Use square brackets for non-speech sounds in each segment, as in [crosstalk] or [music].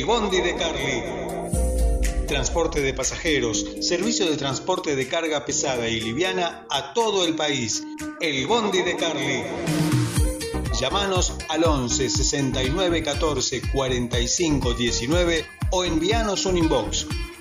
El Bondi de Carly. Transporte de pasajeros, servicio de transporte de carga pesada y liviana a todo el país. El Bondi de Carly. Llámanos al 11 69 14 45 19 o envíanos un inbox.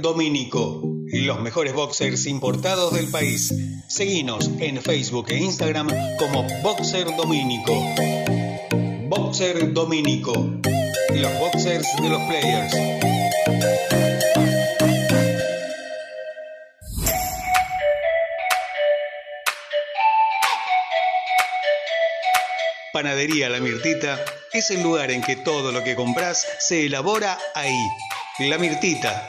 Boxer Domínico, los mejores boxers importados del país. Seguinos en Facebook e Instagram como Boxer Domínico. Boxer Domínico, los boxers de los players. Panadería La Mirtita es el lugar en que todo lo que compras se elabora ahí. La Mirtita.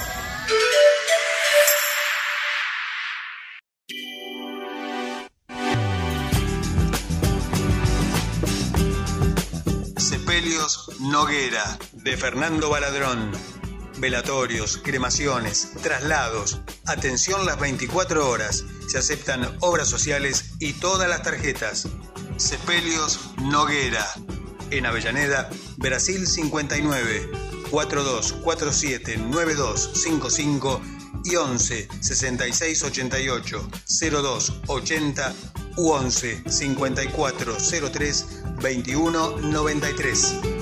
Noguera, de Fernando Baladrón. Velatorios, cremaciones, traslados. Atención las 24 horas. Se aceptan obras sociales y todas las tarjetas. Sepelios Noguera. En Avellaneda, Brasil 59, 4247 9255 y 11 66 88 02 80 u 11 54 03 21 93.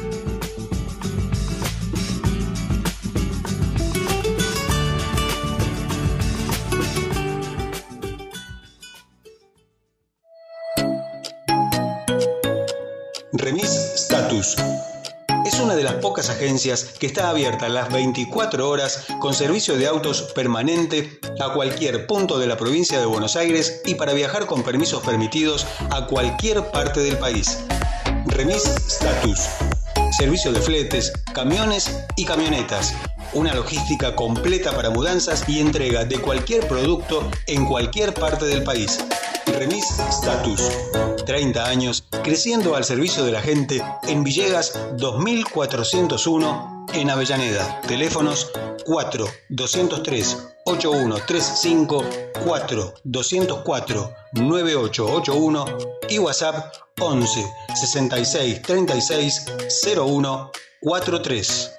Las pocas agencias que está abierta las 24 horas con servicio de autos permanente a cualquier punto de la provincia de Buenos Aires y para viajar con permisos permitidos a cualquier parte del país. Remis Status. Servicio de fletes, camiones y camionetas. Una logística completa para mudanzas y entrega de cualquier producto en cualquier parte del país. Remis Status. 30 años creciendo al servicio de la gente en Villegas 2401 en Avellaneda. Teléfonos 4 203 8135 4 204 9881 y WhatsApp 11 66 36 01 43.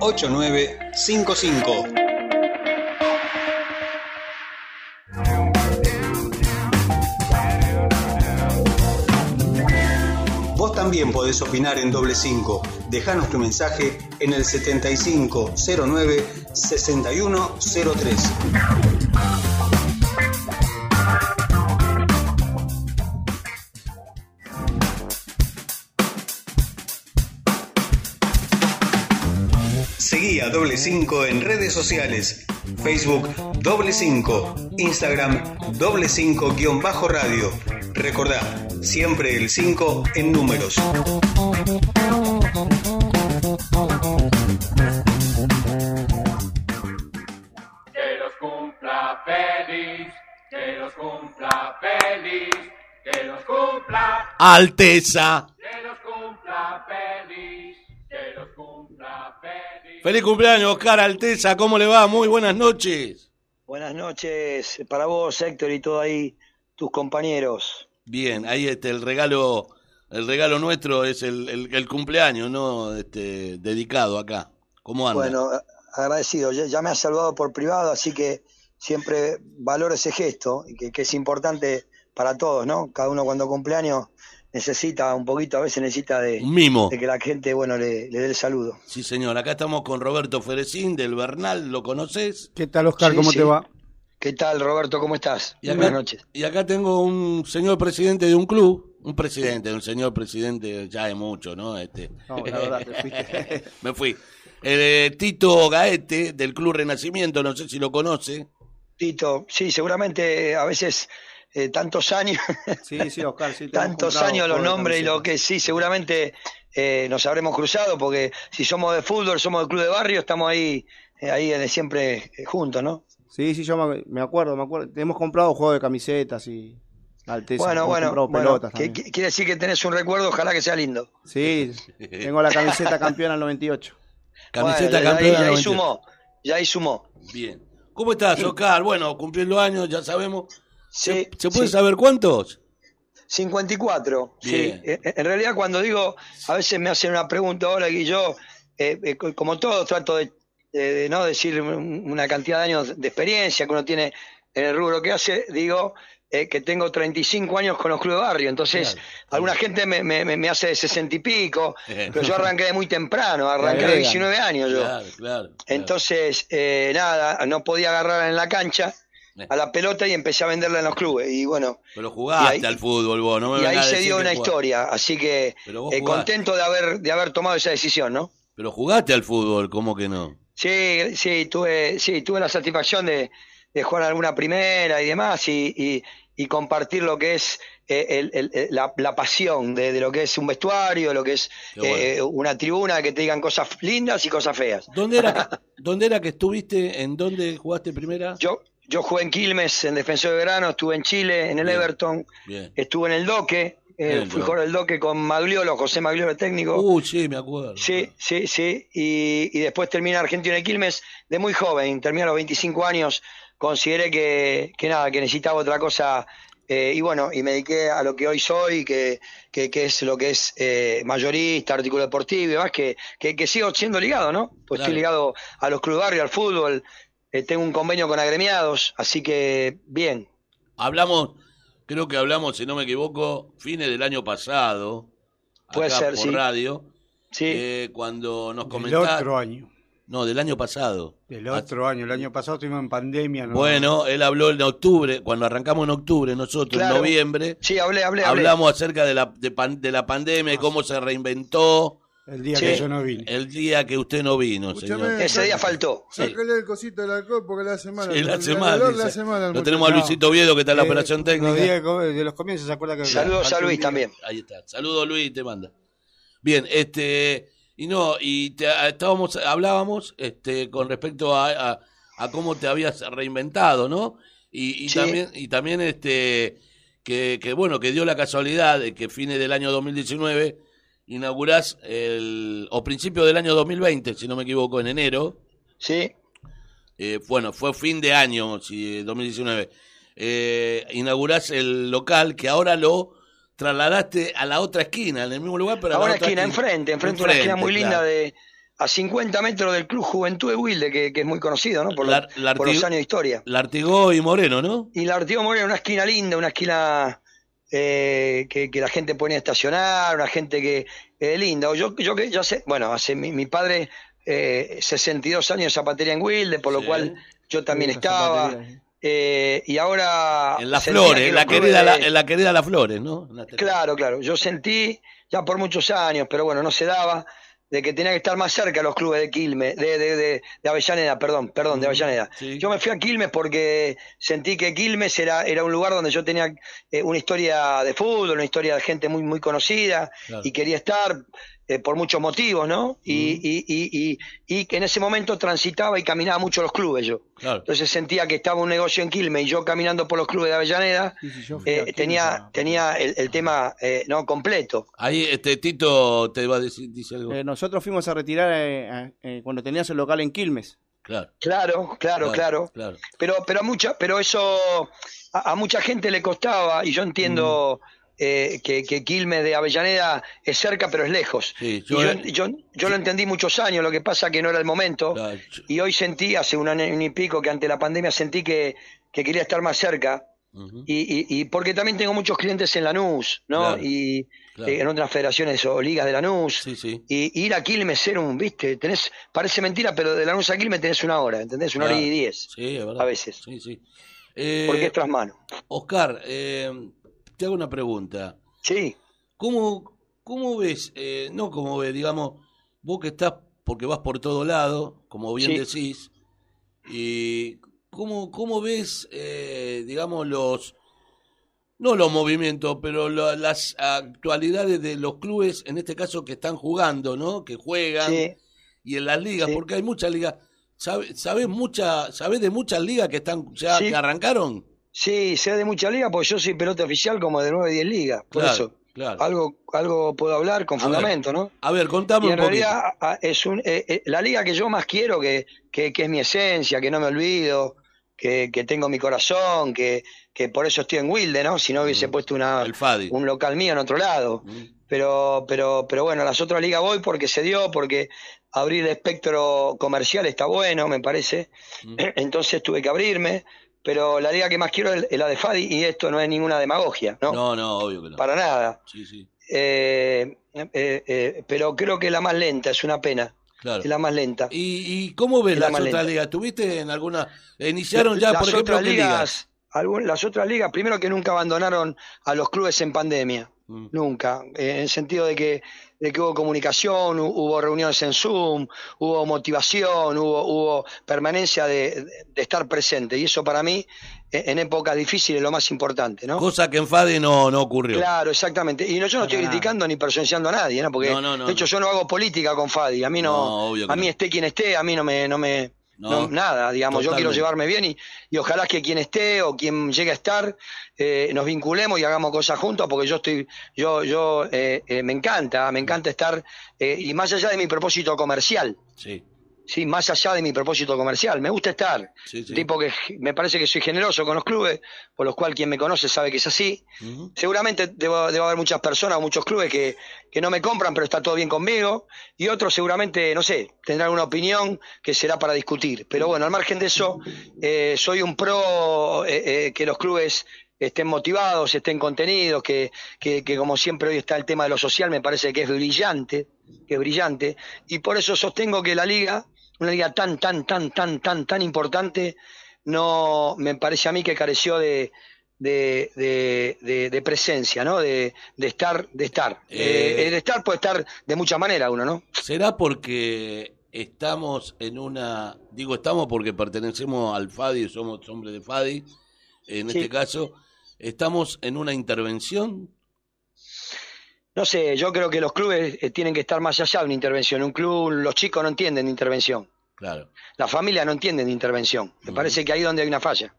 8955. Vos también podés opinar en doble 5. Dejanos tu mensaje en el 7509 6103. Doble 5 en redes sociales. Facebook Doble 5, Instagram Doble 5 guion bajo radio. Recordá, siempre el 5 en números. Que los cumpla feliz, que los cumpla feliz, que los cumpla, Alteza. Feliz. Cumpleaños, Oscar Alteza. ¿Cómo le va? Muy buenas noches. Buenas noches para vos, Héctor, y todos ahí tus compañeros. Bien, ahí este, el regalo, el regalo nuestro es el, el, el cumpleaños, ¿no? Este, dedicado acá. ¿Cómo anda? Bueno, agradecido. Ya, ya me has saludado por privado, así que siempre valoro ese gesto, y que, que es importante para todos, ¿no? Cada uno cuando cumpleaños necesita un poquito, a veces necesita de, Un mimo. de que la gente, bueno, le, le dé el saludo. Sí, señor. Acá estamos con Roberto Ferecín del Bernal, ¿lo conoces? ¿Qué tal, Oscar? Sí, ¿Cómo sí. te va? ¿Qué tal, Roberto? ¿Cómo estás? Y acá, Buenas noches. y acá tengo un señor presidente de un club, un presidente, un señor presidente ya de mucho, ¿no? Este, No, la verdad, te fuiste. [laughs] me fui. Eh, Tito Gaete del Club Renacimiento, no sé si lo conoce. Tito, sí, seguramente a veces eh, tantos años, [laughs] Sí, sí, Oscar, sí. te hemos tantos años los de nombres y lo que sí, seguramente eh, nos habremos cruzado porque si somos de fútbol, somos del club de barrio, estamos ahí, eh, ahí eh, siempre eh, juntos, ¿no? Sí, sí, yo me, me acuerdo, me acuerdo. Hemos comprado juegos de camisetas y Alteza. bueno, bueno, bueno, que- quiere decir que tenés un recuerdo, ojalá que sea lindo. Sí, tengo la camiseta campeona del 98. [laughs] Camiseta Bueno, campeona. ya ahí 98. sumó, ya ahí sumó. Bien. ¿Cómo estás, Oscar? Bueno, cumpliendo años, ya sabemos. Sí, ¿Se puede sí. saber cuántos? 54, sí. Bien. Eh, En realidad cuando digo, a veces me hacen una pregunta ahora y yo, eh, eh, co- como todos, trato de, de- de no decir un- una cantidad de años de experiencia que uno tiene en el rubro que hace, digo eh, que tengo 35 años con los clubes de barrio, entonces Claro. alguna gente me, me- me- hace de 60 y pico, pero yo arranqué de muy temprano, [laughs] arranqué agregan. 19 años yo. Claro, claro. Entonces, eh, nada, no podía agarrar en la cancha Eh. A la pelota y empecé a venderla en los clubes. Y bueno, Pero jugaste y ahí- al fútbol vos, no me y ahí se dio una historia, así que eh, contento de haber de haber tomado esa decisión, ¿no? Pero jugaste al fútbol, ¿cómo que no? Sí, sí, tuve, sí, tuve la satisfacción de, de jugar alguna primera y demás y, y- y compartir lo que es eh, el- el- el- la, la pasión de, de lo que es un vestuario, lo que es bueno. eh, una tribuna que te digan cosas lindas y cosas feas. ¿Dónde era [laughs] ¿dónde era que estuviste? ¿En dónde jugaste primera? Yo, yo jugué en Quilmes, en Defensor de Verano, estuve en Chile, en el Bien. Everton, Bien. estuve en el Doque, eh, fui jugador del Doque con Magliolo, José Magliolo técnico. Uy, sí, me acuerdo. Sí, sí, sí. Y, y después terminé en Argentina de Quilmes de muy joven, terminé a los 25 años, consideré que, que nada, que necesitaba otra cosa. eh, y bueno, y me dediqué a lo que hoy soy, que, que, que es lo que es eh, mayorista, artículo deportivo y demás, que, que, que sigo siendo ligado, ¿no? Pues Claro. estoy ligado a los clubes barrio, al fútbol, eh, tengo un convenio con agremiados, así que bien. Hablamos, creo que hablamos, si no me equivoco, fines del año pasado. Puede acá ser, por sí. radio. Sí, eh, cuando nos Del comentaste. otro año. No, del año pasado. Del Ah, otro año. El año pasado estuvimos en pandemia. ¿no? Bueno, él habló en octubre, cuando arrancamos en octubre, nosotros Claro. en noviembre, sí, hablé, hablé, hablé. hablamos acerca de la, de, pan- de la pandemia y cómo se reinventó El día Sí. que yo no vine. el día que usted no vino, Escúchame, señor. Ese día faltó. Sí. Sácale el cosito del alcohol porque hace mal. Sí, El le hace mal al Lo tenemos a Luisito Oviedo, que está en la Eh, operación Los técnica. días de, los comienzos se acuerda que. Saludos a Luis día. también. Ahí está. Saludos Luis, te manda. Bien, este y no, y te, estábamos hablábamos este con respecto a, a, a cómo te habías reinventado, ¿no? Y, y Sí. también y también este que, que bueno, que dio la casualidad de que fines del año 2019 inaugurás el o principio del año 2020, si no me equivoco, en enero. Sí, Eh, bueno, fue fin de año, si 2019. Eh, inaugurás el local que ahora lo trasladaste a la otra esquina, en el mismo lugar, pero a a la otra esquina, enfrente, enfrente, una esquina muy linda claro. de a 50 metros del Club Juventud de Wilde, que, que es muy conocido, ¿no? Por, La- los- la por los años de historia. Lartigó y Moreno, ¿no? Y la Artigo Moreno, una esquina linda, una esquina eh, que, que la gente puede estacionar, una gente que eh, linda. Yo, yo que ya sé, bueno, hace mi, mi padre eh, 62 años de zapatería en Wilde, por lo Sí. cual yo también estaba. eh, y ahora. En Las Flores, que en la querida, la, en la querida Las Flores, ¿no? Claro, claro. Yo sentí ya por muchos años, pero bueno, no se daba, de que tenía que estar más cerca los clubes de Quilmes, de, de, de, de Avellaneda, perdón, perdón, de Avellaneda. sí. Yo me fui a Quilmes porque sentí que Quilmes era, era un lugar donde yo tenía eh, una historia de fútbol, una historia de gente muy, muy conocida Claro. y quería estar eh, por muchos motivos, ¿no? Y, y, y, y, y que en ese momento transitaba y caminaba mucho los clubes yo. Claro. Entonces sentía que estaba un negocio en Quilmes y yo caminando por los clubes de Avellaneda eh, tenía, tenía el, el tema eh, no completo. Ahí este Tito te va a decir dice algo. Eh, nosotros fuimos a retirar eh, eh, cuando tenías el local en Quilmes. Claro, Claro, claro, claro. claro. Pero, pero a mucha, pero eso a, a mucha gente le costaba, y yo entiendo Mm. Eh, que, que Quilmes de Avellaneda es cerca, pero es lejos. Sí, Y yo- yo, yo, yo lo entendí muchos años, lo que pasa que no era el momento. Yo- Y hoy sentí, hace un año y pico, que ante la pandemia sentí que, que quería estar más cerca. Y, y, y porque también tengo muchos clientes en Lanús, ¿no? Claro, y claro. eh, en otras federaciones o ligas de Lanús. Sí, sí. Y ir a Quilmes ser un, viste, tenés, parece mentira, pero de Lanús a Quilmes tenés una hora, ¿entendés? Una hora y diez, Sí, es verdad. a veces. Sí, sí. Eh, porque es tras mano. Oscar, eh, te hago una pregunta. Sí, ¿Cómo, cómo ves, eh, no como ves, digamos, vos que estás, porque vas por todo lado, como bien Sí. decís, y cómo, cómo ves, eh, digamos, los, no los movimientos, pero la- las actualidades de los clubes, en este caso que están jugando, ¿no? Que juegan, sí. y en las ligas, Sí. porque hay muchas ligas, ¿sabes sabés mucha, sabés de muchas ligas que están, ya Sí. que arrancaron? Sí, sé de mucha liga, porque yo soy pelota oficial como de 9 10 ligas. Por Claro, eso, claro. algo, algo puedo hablar con A ver. fundamento, ¿no? A ver, contame Y en realidad es un, eh, eh, la liga que yo más quiero, que, que, que es mi esencia, que no me olvido, que, que tengo mi corazón, que, que por eso estoy en Wilde, ¿no? Si no hubiese Mm. puesto una, un local mío en otro lado. Mm. Pero, pero, pero bueno, a las otras ligas voy porque se dio, porque abrir el espectro comercial está bueno, me parece. Mm. [clears throat] Entonces tuve que abrirme. Pero la liga que más quiero es la de Fadi y esto no es ninguna demagogia, ¿no? No, no, obvio que no. Para nada. Sí, sí, Eh, eh, eh, pero creo que la más lenta, es una pena. claro. Es la más lenta. ¿Y, y cómo ves Es la las otras ligas? ¿Tuviste en alguna? Iniciaron ya, las por ejemplo, otras ¿qué ligas? ligas, algún- las otras ligas, primero que nunca abandonaron a los clubes en pandemia. Mm. Nunca, en el sentido de que, de que hubo comunicación, hu- hubo reuniones en Zoom, hubo motivación, hubo, hubo permanencia de, de estar presente. Y eso para mí, eh, en épocas difíciles, es lo más importante, ¿no? Cosa que en Fade no, no ocurrió. Claro, exactamente. Y no, yo no estoy criticando ni presenciando a nadie, ¿no? Porque, No, de hecho, yo no hago política con Fadi. A mí no, a mí esté quien esté, a mí no me, no me, No, no, nada, digamos, yo quiero llevarme bien y, y ojalá que quien esté o quien llegue a estar eh, nos vinculemos y hagamos cosas juntos porque yo estoy, yo, yo eh, eh, me encanta, me encanta estar eh, y más allá de mi propósito comercial, Sí, sí, más allá de mi propósito comercial, me gusta estar, sí, sí. tipo que me parece que soy generoso con los clubes, por los cuales quien me conoce sabe que es así. Seguramente debo, debo haber muchas personas o muchos clubes que, que no me compran, pero está todo bien conmigo. Y otros seguramente, no sé, tendrán una opinión que será para discutir. Pero bueno, al margen de eso, eh, soy un pro eh, eh, que los clubes estén motivados, estén contenidos, que, que, que como siempre hoy está el tema de lo social, me parece que es brillante, que es brillante. Y por eso sostengo que la liga, una liga tan, tan, tan, tan, tan, tan importante, no me parece a mí que careció de, de, de, de- de presencia, ¿no? De, de estar, de estar. Eh, Eh, de estar puede estar de muchas maneras uno, ¿no? ¿Será porque estamos en una, digo estamos porque pertenecemos al FADI, somos hombres de FADI, en Sí. este caso, estamos en una intervención? No sé, yo creo que los clubes eh, tienen que estar más allá de una intervención. Un club, los chicos no entienden de intervención. Claro. La familia no entiende de intervención. Me parece que ahí es donde hay una falla.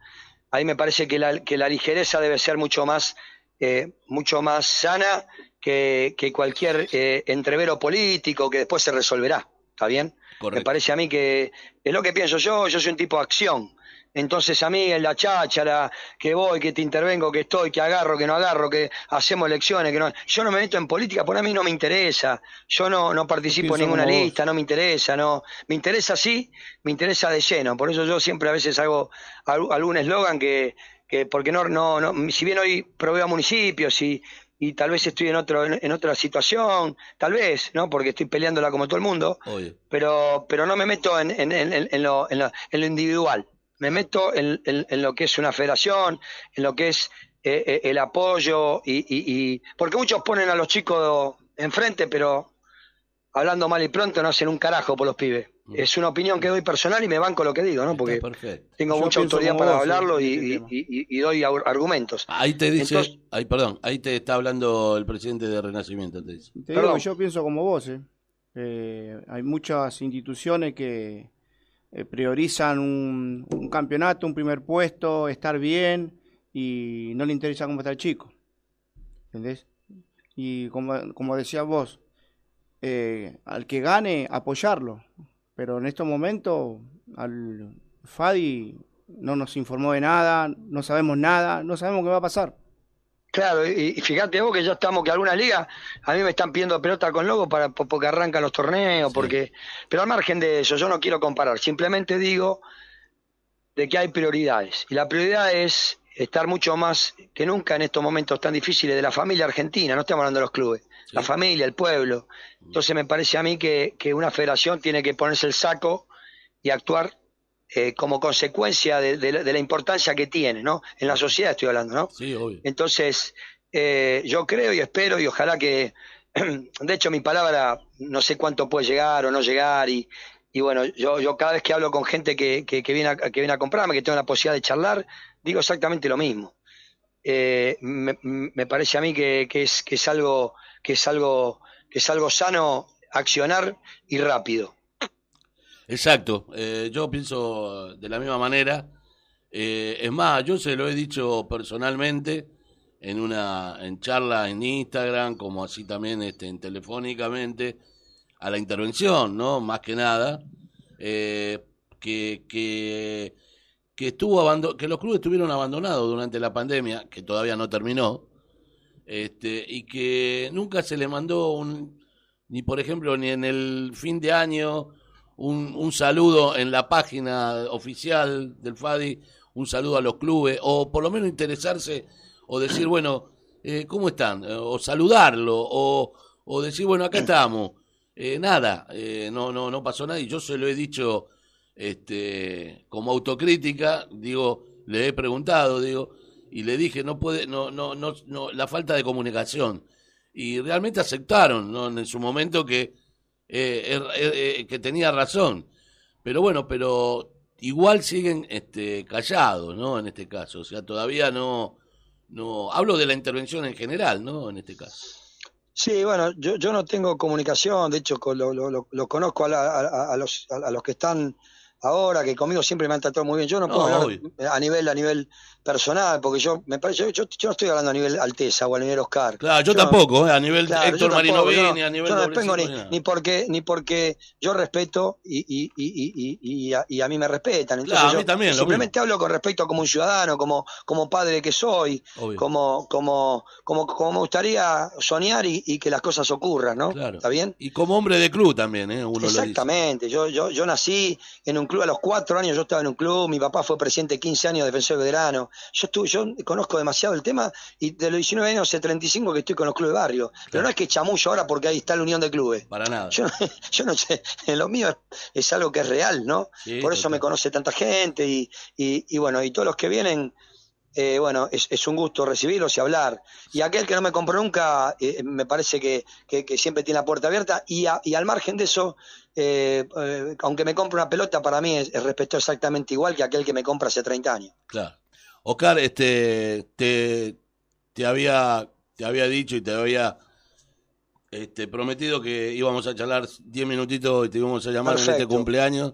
Ahí me parece que la, que la ligereza debe ser mucho más, eh, mucho más sana que, que cualquier eh, entrevero político que después se resolverá. ¿Está bien? Me Correcto. parece a mí que es lo que pienso yo, yo soy un tipo de acción. Entonces a mí en la cháchara, que voy, que te intervengo, que estoy, que agarro, que no agarro, que hacemos elecciones, que no... Yo no me meto en política, por a mí no me interesa. Yo no, no participo en ninguna lista, no me interesa, no. Me interesa sí, me interesa de lleno. Por eso yo siempre a veces hago al- algún eslogan que, que porque no, no, no, si bien hoy proveo a municipios y, y tal vez estoy en otro, en, en otra situación, tal vez, ¿no? Porque estoy peleándola como todo el mundo Oye, pero pero no me meto en, en, en, en- en lo, en, lo, en lo individual me meto en, en- en lo que es una federación en lo que es eh, eh, el apoyo y, y- y- porque muchos ponen a los chicos enfrente pero hablando mal y pronto no hacen un carajo por los pibes Mm. es una opinión que doy personal y me banco lo que digo no porque tengo Yo mucha autoridad para vos, hablarlo y, este y- tema. y- y doy ar- argumentos Ahí te dice, Entonces- ahí, perdón, ahí te está hablando el presidente de Renacimiento, te dice. Te digo Perdón. que yo pienso como vos, ¿eh? Eh, hay muchas instituciones que eh, priorizan un, un campeonato, un primer puesto, estar bien y no le interesa cómo está el chico. ¿Entendés? Y como, como decías vos, eh, al que gane, apoyarlo. Pero en estos momentos al Fadi no nos informó de nada, no sabemos nada, no sabemos qué va a pasar. Claro, y, y fíjate vos que ya estamos, que algunas ligas a mí me están pidiendo pelota con logo para po- porque arrancan los torneos, Sí. porque pero al margen de eso, yo no quiero comparar, simplemente digo de que hay prioridades. Y la prioridad es estar mucho más que nunca en estos momentos tan difíciles de la familia argentina, no estamos hablando de los clubes, Sí. la familia, el pueblo. Entonces me parece a mí que, que una federación tiene que ponerse el saco y actuar eh, como consecuencia de, de la- de la importancia que tiene, ¿no? En la sociedad estoy hablando, ¿no? Sí, obvio. Entonces, eh, yo creo y espero y ojalá que, [clears throat] de hecho mi palabra no sé cuánto puede llegar o no llegar y, y bueno, yo, yo cada vez que hablo con gente que, que, que viene a, que viene a comprarme, que tengo la posibilidad de charlar, digo exactamente lo mismo. Eh, me, me parece a mí que, que es, que es algo, que es algo, que es algo sano accionar y rápido. Exacto, eh, yo pienso de la misma manera. Eh, es más, yo se lo he dicho personalmente en una en charla en Instagram, como así también este, en telefónicamente, a la intervención, ¿no? Más que nada, eh, que, que, que, estuvo que los clubes estuvieron abandonados durante la pandemia, que todavía no terminó, este, y que nunca se le mandó un, ni por ejemplo, ni en el fin de año, un, un saludo en la página oficial del FADI, un saludo a los clubes, o por lo menos interesarse, o decir, bueno, eh, ¿cómo están? Eh, O saludarlo, o, decir, bueno, acá estamos. Eh, nada, eh, no, no, no pasó nada, y yo se lo he dicho este, como autocrítica, digo, le he preguntado, digo, y le dije, no puede, no, no, no, no la falta de comunicación. Y realmente aceptaron, ¿no? En su momento que eh, er- er- eh, que tenía razón. Pero bueno, pero igual siguen este, callados, ¿no? En este caso. O sea, todavía no, no. Hablo de la intervención en general, ¿no? En este caso. Sí, bueno, yo, yo no tengo comunicación, de hecho lo, lo, lo- lo conozco a, la- a- a los, a los que están ahora, que conmigo siempre me han tratado muy bien. Yo no, No, puedo hablar obvio. a nivel a nivel personal, porque yo me parece, yo, yo, no estoy hablando a nivel Alteza o a nivel Oscar. Claro, yo, no- tampoco, ¿eh? a nivel Claro, Héctor tampoco, Marino yo Beni, a nivel yo no vengo ni, ni porque ni porque yo respeto y, y, y, y, a, y a mí me respetan. Entonces Claro, a mí también, simplemente hablo con respecto como un ciudadano, como, como padre que soy, Obvio. como, como, como, como me gustaría soñar y, que las cosas ocurran, ¿no? Claro. ¿Está bien? Y como hombre de club también, ¿eh? Uno lo dice. Exactamente, yo, yo, yo nací en un club a los cuatro años, yo estaba en un club, mi papá fue presidente 15 años, defensor veterano, yo estuve, yo conozco demasiado el tema y de los 19 años hace 35 que estoy con los clubes de barrio, pero no es que chamullo ahora porque ahí está la unión de clubes. Para nada. Yo, no- [laughs] yo no sé, [laughs] lo mío es, es algo que es real, ¿no? Sí, Por eso total. me conoce tanta gente y, y, y bueno, y todos los que vienen, eh, bueno, es, es un gusto recibirlos y hablar. Y aquel que no me compró nunca, eh, me parece que, que- que siempre tiene la puerta abierta. Y, a- y al margen de eso, eh, eh, aunque me compre una pelota, para mí es, es respeto exactamente igual que aquel que me compra hace 30 años. Claro. Oscar, este, te, te había, te había dicho y te había este, prometido que íbamos a charlar 10 minutitos y te íbamos a llamar en este Perfecto. cumpleaños.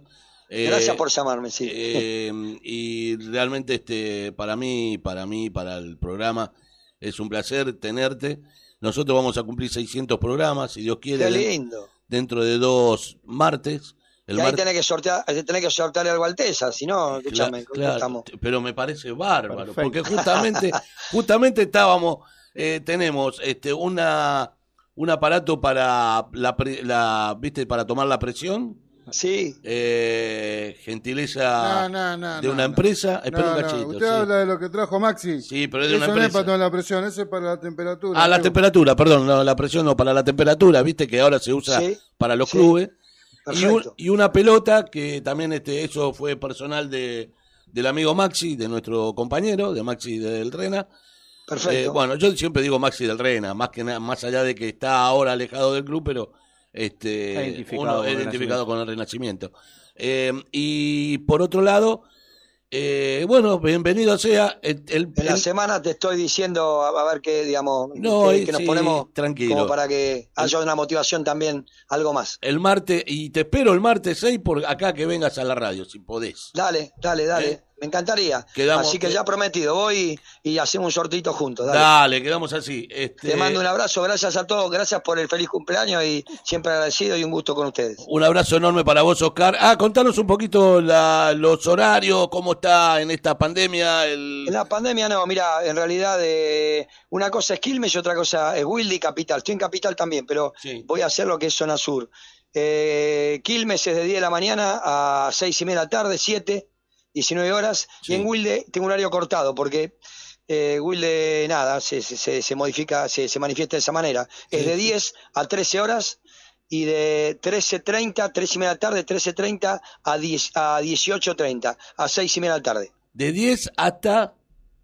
Eh, Gracias por llamarme, sí. eh, [laughs] y realmente este, para mí, para mí, para el programa, es un placer tenerte. Nosotros vamos a cumplir 600 programas, si Dios quiere, Qué lindo. dentro de dos martes. El y ahí tenés que sortear, tenés que sortearle algo Alteza, si no, escúchame, Cla- ¿cómo claro, estamos? pero me parece bárbaro, Perfecto. porque justamente, [laughs] justamente estábamos, eh, tenemos este una un aparato para la, pre- la viste para tomar la presión, Sí, eh, gentileza No, no, no, de una no. empresa, espera No, un cachito, Usted sí. habla de lo que trajo Maxi. Sí, pero es de una Eso no es empresa. para tomar la presión, eso es para la temperatura. Ah, la Digo, temperatura, perdón, no, la presión no, para la temperatura, viste que ahora se usa Sí, para los sí, clubes. Y, un- y una pelota que también este eso fue personal de del amigo Maxi, de nuestro compañero, de Maxi del Rena. Perfecto. Eh, bueno, yo siempre digo Maxi del Rena, más que nada, más allá de que está ahora alejado del club, pero este Está identificado uno con es el identificado con el Renacimiento. Eh, y por otro lado, eh, bueno, bienvenido sea el, el- En la el- semana te estoy diciendo a, a ver qué, digamos, No, que, nos sí, ponemos tranquilo. como para que haya una motivación también, algo más. el martes, y te espero el martes 6 por acá que vengas a la radio, si podés. Dale, dale, dale. Eh, Me encantaría. Quedamos- Así que ya prometido, voy y hacemos un sortito juntos. Dale. Dale, quedamos así. Este, Te mando un abrazo, gracias a todos, gracias por el feliz cumpleaños y siempre agradecido y un gusto con ustedes. Un abrazo enorme para vos, Oscar. Ah, contanos un poquito la- los horarios, cómo está en esta pandemia. El... En la pandemia no, mira, en realidad eh, una cosa es Quilmes y otra cosa es Wildy Capital. Estoy en Capital también, pero Sí. voy a hacer lo que es zona sur. Eh, Quilmes es de 10 de la mañana a 6 y media de la tarde, 7, 19 horas. Sí. Y en Wilde tengo un horario cortado porque eh, Wilde, nada, se, se- se- se modifica, se, se manifiesta de esa manera. Es de 10 a 13 horas y de 13.30, 3 y media de la tarde, 13.30 a, 10, a 18.30, a 6 y media de la tarde. De 10 hasta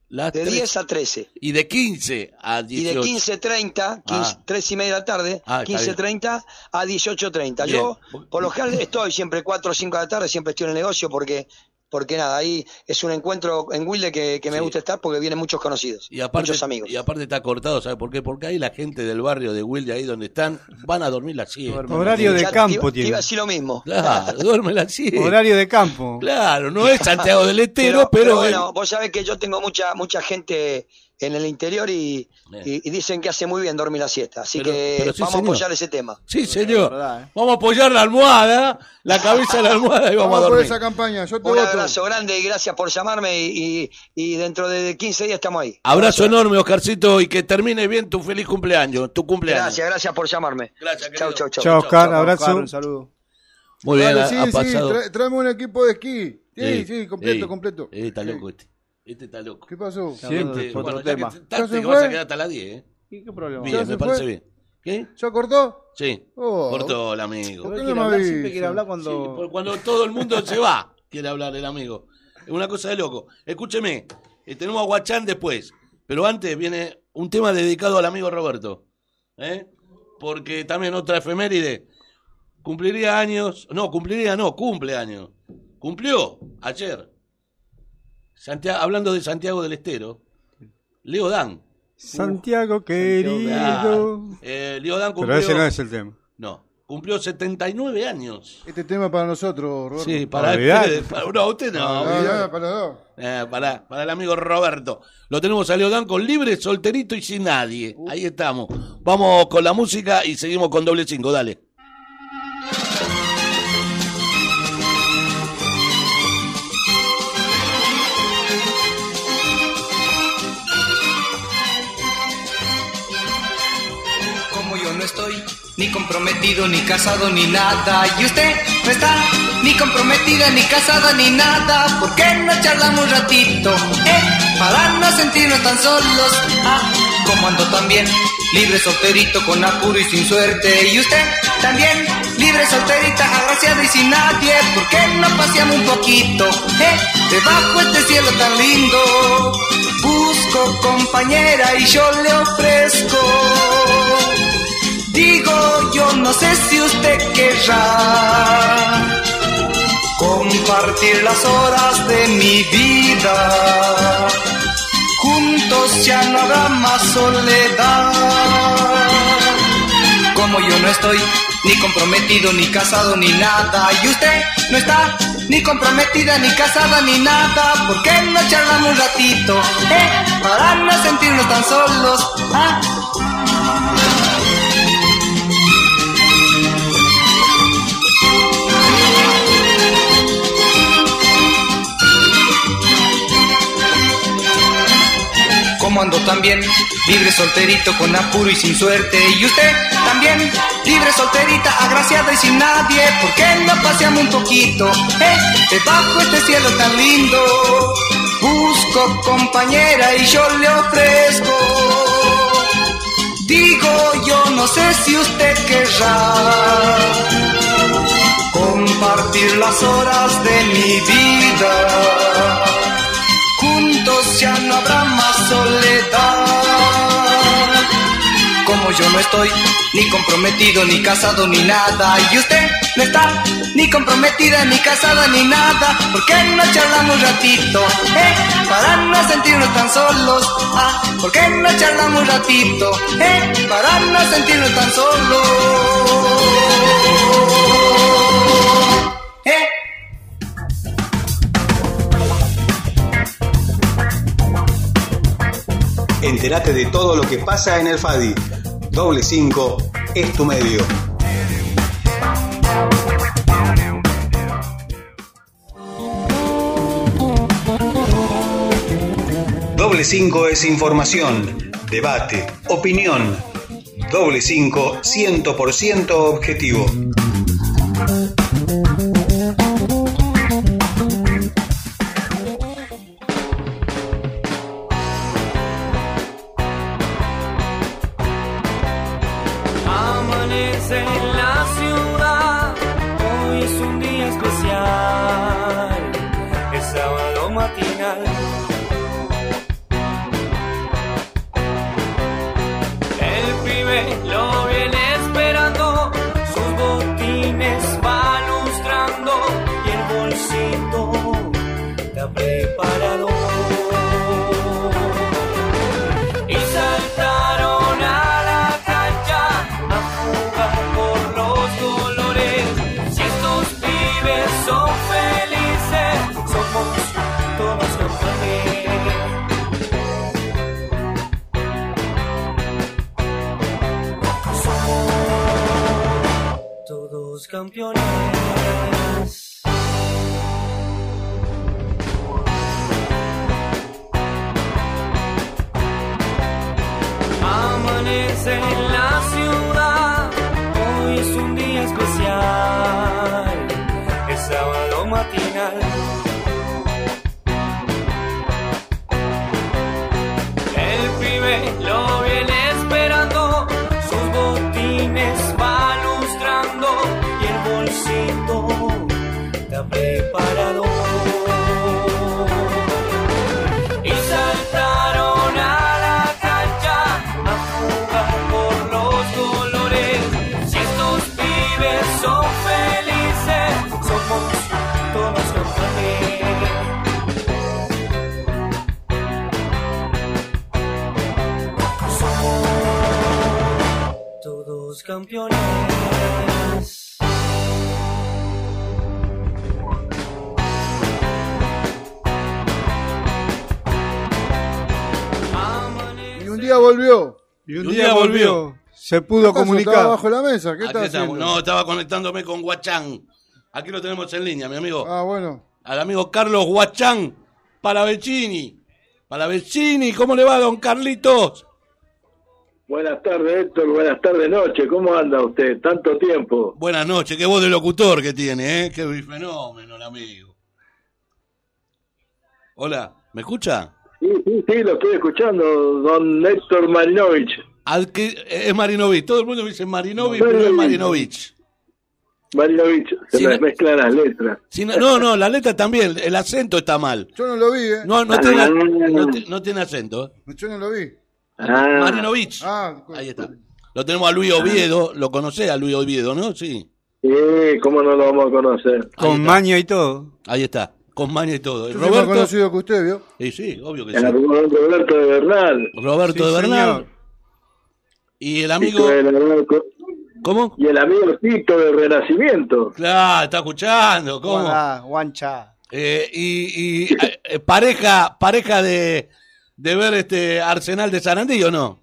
las De 3. 10 a 13. Y de 15 a Y 18. de 15.30, 15, Ah. 3 y media de la tarde, Ah, está 15.30 a 18.30. Bien. Yo, por lo general, estoy siempre 4 o 5 de la tarde, siempre estoy en el negocio porque, porque nada, ahí es un encuentro en Wilde que, que me Sí. gusta estar porque vienen muchos conocidos, Y aparte, muchos amigos. y aparte está cortado, ¿sabes por qué? Porque ahí la gente del barrio de Wilde, ahí donde están, van a dormir la siesta. Horario de campo iba- te tiene. iba a decir lo mismo. Claro, [laughs] duerme la siesta. Horario de campo. Claro, no [laughs] es Santiago del Estero, Pero, pero, pero es- bueno, vos sabés que yo tengo mucha mucha gente en el interior y, Bien. y- y dicen que hace muy bien dormir la siesta. Así Pero- que pero sí, vamos señor. a apoyar ese tema. Sí, señor. verdad, ¿eh? Vamos a apoyar la almohada, la cabeza de la almohada y vamos, Vamos a por dormir. esa campaña, yo te Un voto. abrazo grande y gracias por llamarme y, y- y dentro de 15 días estamos ahí. Abrazo enorme, Oscarcito, y que termine bien tu feliz cumpleaños, tu cumpleaños. Gracias, gracias por llamarme. Gracias, Chau, chau, chau. Chao, Oscar. Oscar, Abrazo. un saludo. Muy bien, Dale, ha, sí, ha sí, pasado. trae- tráeme un equipo de esquí. Sí, sí, completo, sí. completo. Está Sí. loco este. Este está loco. ¿qué pasó? Este, otro bueno, tema. que ¿Ya tanto se que vas a quedar hasta las 10, ¿eh? ¿Y qué problema? Bien, ¿Ya me se parece fue? bien. ¿Qué? ¿Ya cortó? Sí. Oh. Cortó el amigo. ¿Por qué Quiere no me hablar, siempre quiere hablar cuando... cuando todo el mundo se va, quiere hablar el amigo. Es una cosa de loco. Escúcheme, eh, tenemos a Guachán después, pero antes viene un tema dedicado al amigo Roberto. ¿eh? Porque también otra efeméride. Cumpliría años, no, cumpliría no, cumple años. Cumplió ayer. Santia- hablando de Santiago del Estero, Leo Dan. Santiago querido. Ah, eh, Leo Dan cumplió, Pero ese no es el tema. no, cumplió 79 años. Este tema para nosotros, Roberto. Sí, para, ustedes, para- no, usted no. No, no, para dos. Eh, para, para el amigo Roberto. Lo tenemos a Leodán con libre, solterito y sin nadie. Ahí estamos. Vamos con la música y seguimos con doble cinco. Dale. Ni comprometido, ni casado, ni nada. Y usted no está ni comprometida, ni casada, ni nada. ¿Por qué no charlamos un ratito? Eh, para no sentirnos tan solos. Ah, como ando también, libre, solterito, con apuro y sin suerte. Y usted también, libre, solterita, agraciada y sin nadie. ¿Por qué no paseamos un poquito? Eh, debajo este cielo tan lindo. Busco compañera y yo le ofrezco. Digo, yo no sé si usted querrá compartir las horas de mi vida. Juntos ya no habrá más soledad. Como yo no estoy ni comprometido, ni casado, ni nada. Y usted no está ni comprometida, ni casada, ni nada. ¿Por qué no charlamos un ratito? Eh? Para no sentirnos tan solos. Ah. Como ando también, libre solterito con apuro y sin suerte. Y usted también, libre solterita, agraciada y sin nadie. ¿Por qué no paseamos un poquito? Eh, debajo este cielo tan lindo. Busco compañera y yo le ofrezco. Digo, yo no sé si usted querrá compartir las horas de mi vida ya no habrá más soledad. Como yo no estoy ni comprometido, ni casado, ni nada, y usted no está ni comprometida, ni casada, ni nada, ¿por qué no charlamos un ratito? Eh? Para no sentirnos tan solos, ah, ¿por qué no charlamos un ratito? Eh? Para no sentirnos tan solos. Entérate de todo lo que pasa en el FADI. Doble 5 es tu medio. Doble 5 es información, debate, opinión. Doble 5, 100% objetivo. Volvió. Se pudo ¿Qué pasó? ¿Estaba comunicar. bajo la mesa? ¿Qué está estamos. No, estaba conectándome con Guachán. Aquí lo tenemos en línea, mi amigo. Ah, bueno. Al amigo Carlos Guachán Palavecini. Palavecini, ¿cómo le va, don Carlitos? Buenas tardes, Héctor. Buenas tardes, noche. ¿Cómo anda usted? Tanto tiempo. Buenas noches, qué voz de locutor que tiene, ¿eh? Qué fenómeno, el amigo. Hola, ¿me escucha? Sí, sí, sí, lo estoy escuchando, don Héctor Marinovich. Al que, eh, es Marinovich, todo el mundo dice Marinovich, pero es Marinovich. Marinovich, se me la- mezclan las letras. No, no, no, la letra también, el acento está mal. Yo no lo vi, ¿eh? No, no, tiene, no, ti- no tiene acento. ¿eh? Yo no lo vi. Ah, Marinovich. Ah, Ahí está. Lo tenemos a Luis Oviedo, lo conocés a Luis Oviedo, ¿no? Sí. sí, ¿cómo no lo vamos a conocer? Con maño y todo. Ahí está, con maña y todo. yo soy más Roberto. conocido que usted, ¿vio? Sí, sí, obvio que El sí. Roberto de Bernal. Roberto Sí, de Bernal. señor. Y el amigo. ¿Cómo? Y el amigo Tito de Renacimiento. Claro, está escuchando, ¿cómo? Guancha. Eh, y y, eh, pareja pareja de, de ver este Arsenal de Sarandí o no?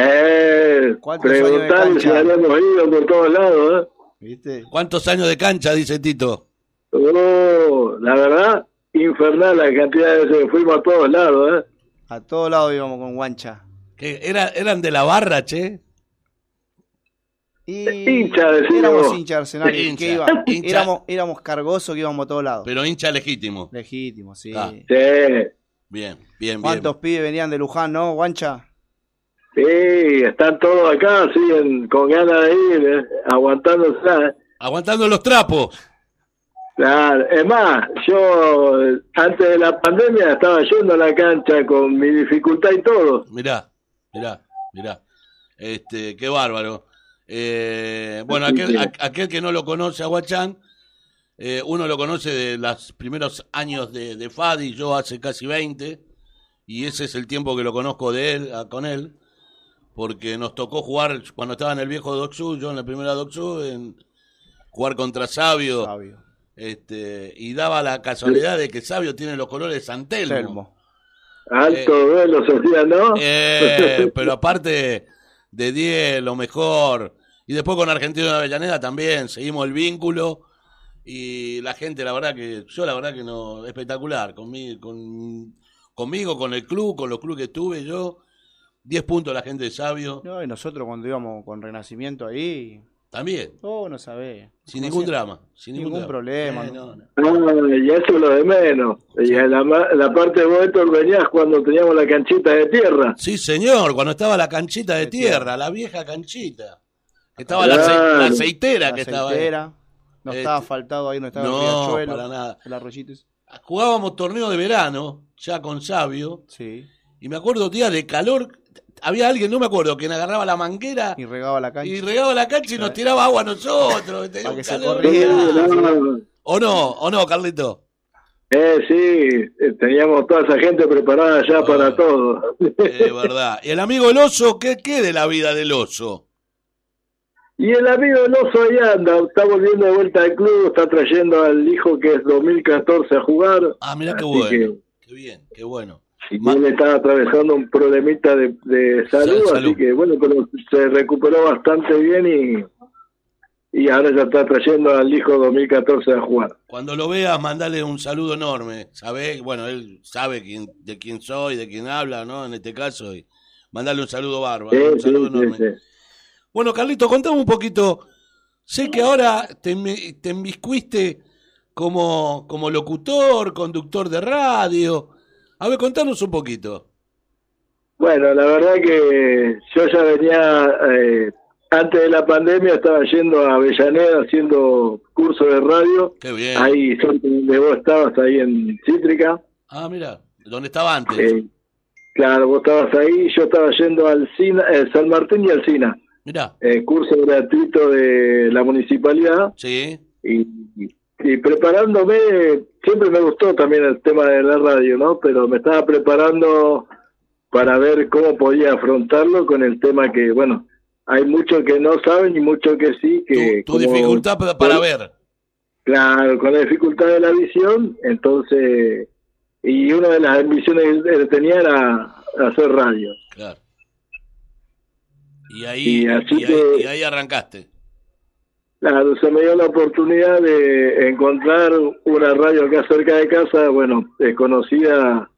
Eh, ¿Cuántos años de preguntar si cancha? habíamos ido por todos lados, ¿eh? ¿Viste? ¿Cuántos años de cancha, dice Tito? Oh, la verdad, infernal la cantidad de veces que fuimos a todos lados, ¿eh? A todos lados íbamos con guancha. Que era, eran de la barra, che. Y Hincha, éramos hincha de Arsenal. ¿y Hincha, ¿qué iba? [laughs] hincha. Éramos, éramos cargosos que íbamos a todos lados. Pero hincha legítimo. Legítimo, sí. Ah. Sí, Bien, bien, bien. ¿Cuántos pibes venían de Luján, no, guancha? sí, están todos acá, siguen con ganas de ir, ¿eh? aguantándose. ¿eh? Aguantando los trapos. Claro, es más, yo eh, antes de la pandemia estaba yendo a la cancha con mi dificultad y todo. Mirá, mirá, mirá. Este, qué bárbaro. Eh, bueno, aquel, a- aquel que no lo conoce a Guachán, eh, uno lo conoce de los primeros años de, de Fadi, yo hace casi 20, y ese es el tiempo que lo conozco de él, a- con él, porque nos tocó jugar cuando estaba en el viejo Doxu, yo en la primera Doxu, en jugar contra Sabio, Sabio. este, y daba la casualidad de que Sabio tiene los colores de San Telmo. Telmo. Alto duelo se hacía, ¿no? Eh, [laughs] pero aparte de 10, lo mejor. Y después con Argentino de Avellaneda también, seguimos el vínculo. Y la gente, la verdad que, yo la verdad que no, espectacular. Conmigo, con, conmigo, con el club, con los clubes que estuve yo. 10 puntos la gente de Sabio. No, y nosotros cuando íbamos con Renacimiento ahí. También. Oh, no sabés. Sin No ningún hacía- drama. Sin ningún, drama. problema. Eh, no. no, no. Ah, y eso es lo de menos. Y en la, la parte de vos, Héctor, venías cuando teníamos la canchita de tierra. Sí, señor, cuando estaba la canchita de tierra, la vieja canchita. Estaba la, ace- Claro. la aceitera La que estaba ahí. aceitera. No Este, estaba faltado ahí, no estaba no, el para nada. el. Jugábamos torneo de verano, ya con Sabio, Sí. y me acuerdo días de calor, había alguien, no me acuerdo, quien agarraba la manguera Y regaba la cancha. y regaba la cancha y nos tiraba agua a nosotros. Para que se corriera. ¿O no? ¿O no, Carlito? Eh, sí, eh, teníamos toda esa gente preparada ya Ah. para todo. Es verdad. ¿Y el amigo el oso? ¿Qué, ¿Qué de la vida del oso? Y el amigo del oso ahí anda, está volviendo de vuelta al club, está trayendo al hijo que es 2014 a jugar. Ah, mirá qué bueno. que- Qué bien, qué bueno. Y él estaba atravesando un problemita de, de salud, Sa- salud. así que bueno, pero se recuperó bastante bien y, y ahora ya está trayendo al hijo 2014 a jugar. Cuando lo veas, mandale un saludo enorme. Sabe, bueno, él sabe quién, de quién soy, de quién habla, ¿no? En este caso, y mandale un saludo bárbaro, Sí, un saludo sí, enorme. sí. Bueno, Carlito, contame un poquito. Sé que ahora te, te enviscuiste como, como locutor, conductor de radio. A ver, contanos un poquito. Bueno, la verdad que yo ya venía, eh, antes de la pandemia estaba yendo a Avellaneda haciendo curso de radio, Qué bien. ahí donde vos estabas, ahí en Cítrica. Ah, mira, ¿dónde estaba antes? Eh, claro, vos estabas ahí, yo estaba yendo al Sina, eh, San Martín y al Sina, Mira, eh, curso gratuito de la municipalidad. sí. y, y preparándome, siempre me gustó también el tema de la radio, ¿no? Pero me estaba preparando para ver cómo podía afrontarlo con el tema que, bueno, hay muchos que no saben y muchos que sí, que... Tu, tu como- dificultad para, para ver. Claro, con la dificultad de la visión, entonces, y una de las ambiciones que tenía era hacer radio. Claro. Y ahí, Y así y ahí, que- y ahí arrancaste. Claro, se me dio la oportunidad de encontrar una radio acá cerca de casa, bueno, desconocida,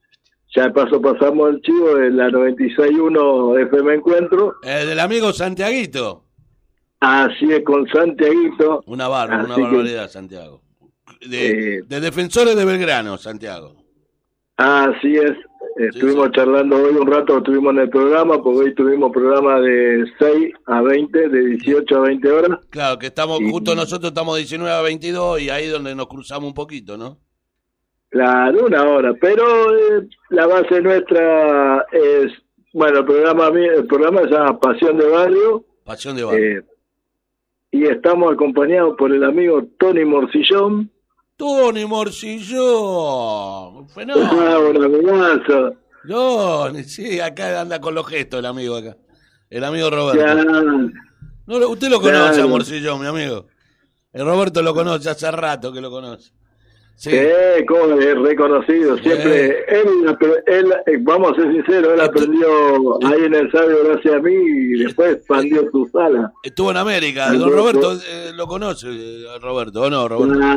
ya de paso pasamos el chivo de la 96.1 FM Encuentro, Eh, del amigo Santiaguito. así es con Santiaguito, Una barba, Así una que- barbaridad, Santiago. De, Eh, de defensores de Belgrano, Santiago. así es, estuvimos charlando hoy un rato, estuvimos en el programa, porque hoy tuvimos programa de 6 a 20, de 18 a 20 horas, Claro, que estamos, Y- justo nosotros estamos 19 a 22 y ahí donde nos cruzamos un poquito, ¿no? Claro, una hora, pero eh, la base nuestra es, bueno, el programa, el programa se llama Pasión de Barrio Pasión de barrio. eh, y estamos acompañados por el amigo Tony Morcillón. Tony [laughs] Ah, Fenómeno. amigazo. Tony, sí, acá anda con los gestos el amigo acá. El amigo Roberto. No, usted lo conoce Claro. a Morcillón, mi amigo. El Roberto lo conoce, hace rato que lo conoce. Sí. eh, como es reconocido, siempre, él, él, eh, vamos a ser sinceros, él Estu- aprendió ahí en el sabio gracias a mí y después expandió su sala. Estuvo en América. Don Roberto eh, lo conoce, eh, Roberto, ¿o no, Roberto? Ah,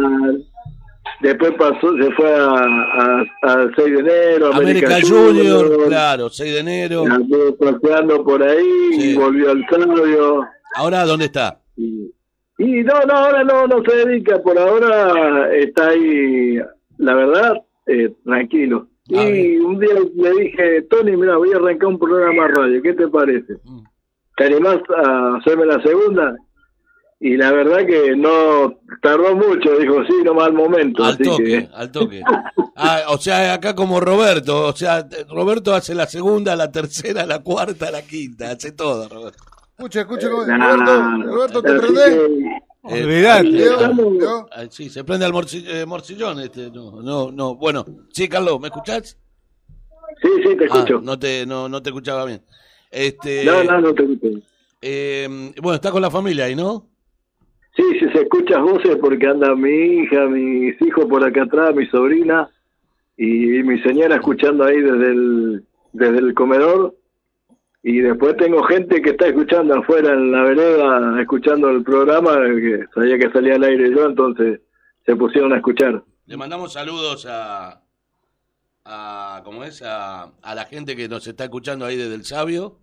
Después pasó, se fue a, a- al 6 de enero, América, América, Junior, claro, 6 de enero. Anduvo paseando por ahí Sí. y volvió al sabio. Ahora, ¿dónde está? Y, y no, no, ahora no, no se dedica, por ahora está ahí, la verdad, eh, tranquilo. Ah, y bien. un día le dije, Tony, mira, voy a arrancar un programa radio, ¿qué te parece? Mm. ¿Te animás a hacerme la segunda? Y la verdad que no tardó mucho, dijo, sí, no mal momento. Al así toque, que, al toque. Ah, o sea, acá como Roberto, o sea, Roberto hace la segunda, la tercera, la cuarta, la quinta, hace todo, Roberto. Escucha, escucha, ¿cómo- nah, Roberto, Roberto, ¿te prendés? que- Eh, ah, sí, se prende al morci- eh, morcillón este, no, no, no, bueno, sí, Carlos, ¿me escuchás? Sí, sí, te Ah, escucho. no te, no, no te escuchaba bien. Este, no, no, no te escucho. eh, bueno, está con la familia ahí, ¿no? Sí, si se escuchas voces porque anda mi hija, mis hijos por acá atrás, mi sobrina. y mi señora escuchando ahí desde el, desde el comedor y después tengo gente que está escuchando afuera en la vereda, escuchando el programa, que sabía que salía al aire yo, entonces se pusieron a escuchar. Le mandamos saludos a, a ¿cómo es? A, a la gente que nos está escuchando ahí desde el Sabio,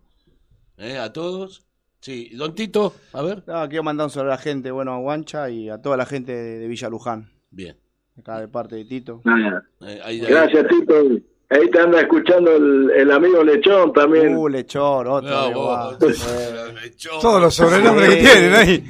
¿eh? a todos. Sí, Don Tito, a ver. No, quiero mandar un saludo a la gente, bueno, a Guancha y a toda la gente de, de Villa Luján. Bien. Acá de parte de Tito. Nada. Eh, ahí- ahí- Gracias, Tito. Ahí te anda escuchando el, el amigo Lechón también. Uh, Lechón, otro. No, vos, Lechón. Todos los sobrenombres que tienen ahí.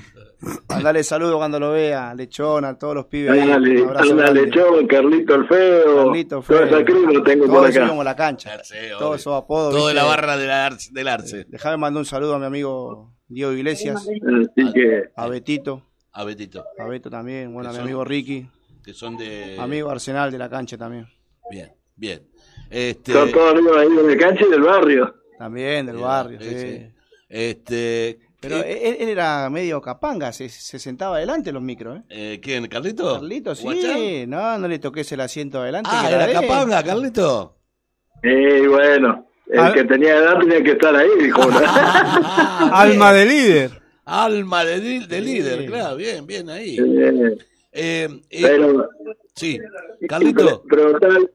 Mandale saludo cuando lo vea, Lechón, a todos los pibes. Dale, anda. Lechón, Carlito el Feo. Carlito, Toda Feo. esa lo tengo por Todos acá. a la cancha. Todos esos apodos. Todo de la barra del Arce. Del Arce. Déjame mandar un saludo a mi amigo Diego Iglesias, Así que, a Betito, A Betito, a Beto también, bueno, a mi amigo Ricky, que son de... amigo Arsenal de la cancha también. Bien, bien. Este, son todos amigos ahí de la cancha y del barrio. También del Bien, barrio, sí. Este, Pero ¿qué- él, él era medio capanga, se, se sentaba adelante en los micros, ¿eh? eh, ¿Quién, Carlito? Carlito, sí, ¿Guachán? no, no le toques el asiento adelante. Ah, que era. Capanga, Carlito. Y bueno, el A- que tenía edad tenía que estar ahí, dijo. [laughs] Ah, [laughs] Alma bien. de líder. Alma de, líder, Sí. claro, bien, bien ahí. Eh, Eh, eh, pero, sí, Carlito. pero, pero tal,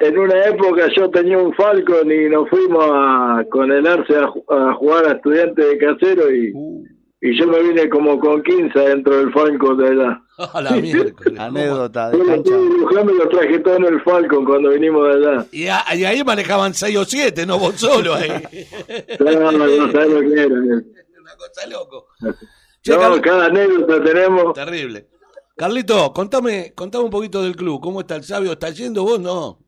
en una época yo tenía un Falcon y nos fuimos a, con el Arce a, a jugar a estudiantes de casero y, Uh, y yo me vine como con 15 dentro del Falcon de allá. [laughs] A la [laughs] anécdota de Yo cancha. estuve dibujando y lo traje todo en el Falcon cuando vinimos de allá. Y, a- y ahí manejaban 6 o 7, no vos solo ahí. [laughs] No, no sabes lo que era. Una cosa loco. Che, No, Carl- cada anécdota tenemos. Terrible. Carlito, contame, contame un poquito del club. ¿Cómo está el sabio? ¿Está yendo vos? No.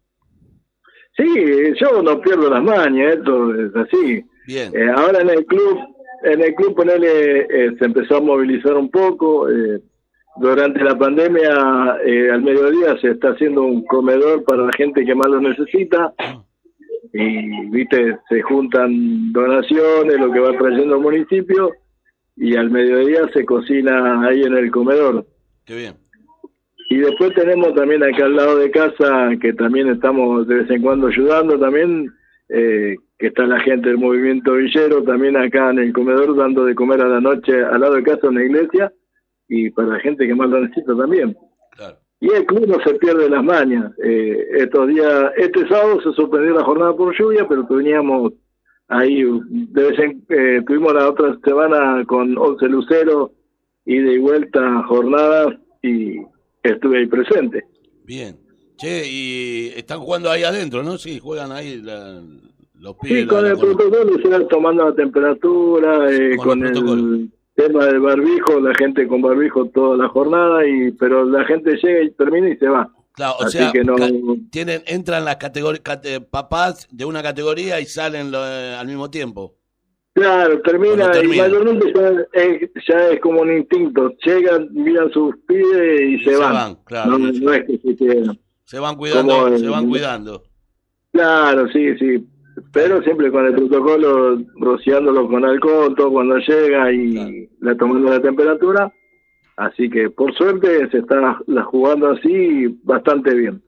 Sí, yo no pierdo las mañas, esto es así. Bien. Eh, ahora en el club, en el club ponele, eh, se empezó a movilizar un poco. eh, durante la pandemia, al mediodía se está haciendo un comedor para la gente que más lo necesita. Y, viste, se juntan donaciones, lo que va trayendo el municipio, y al mediodía se cocina ahí en el comedor. Qué bien. Y después tenemos también acá al lado de casa, que también estamos de vez en cuando ayudando también, eh, que está la gente del movimiento villero también acá en el comedor dando de comer a la noche al lado de casa en la iglesia y para la gente que más lo necesita también. Claro. Y el club no se pierde las mañas. Eh, estos días, este sábado se suspendió la jornada por lluvia, pero teníamos ahí, de vez en, eh, tuvimos la otra semana con 11 luceros, ida y vuelta jornadas y estuve ahí presente. Bien. Che, y están jugando ahí adentro, ¿no? Sí, juegan ahí la- los pibes. Sí, con la- el protocolo se va tomando la temperatura, eh, Con con, el tema del barbijo, la gente con barbijo toda la jornada, y pero la gente llega y termina y se va. Claro, o Así sea, que no- tienen, entran las categorías, papás de una categoría y salen lo- eh, al mismo tiempo. Claro, termina, termina. y mayormente ya es, ya es como un instinto, llegan, miran sus pibes y, se, se van. van, claro, no, sí. no es que se quedan. Se van cuidando, Como se van cuidando. Claro, sí, sí. Pero siempre con el protocolo, rociándolo con alcohol, todo cuando llega y Claro. le tomando la temperatura. Así que por suerte se está la jugando así bastante bien.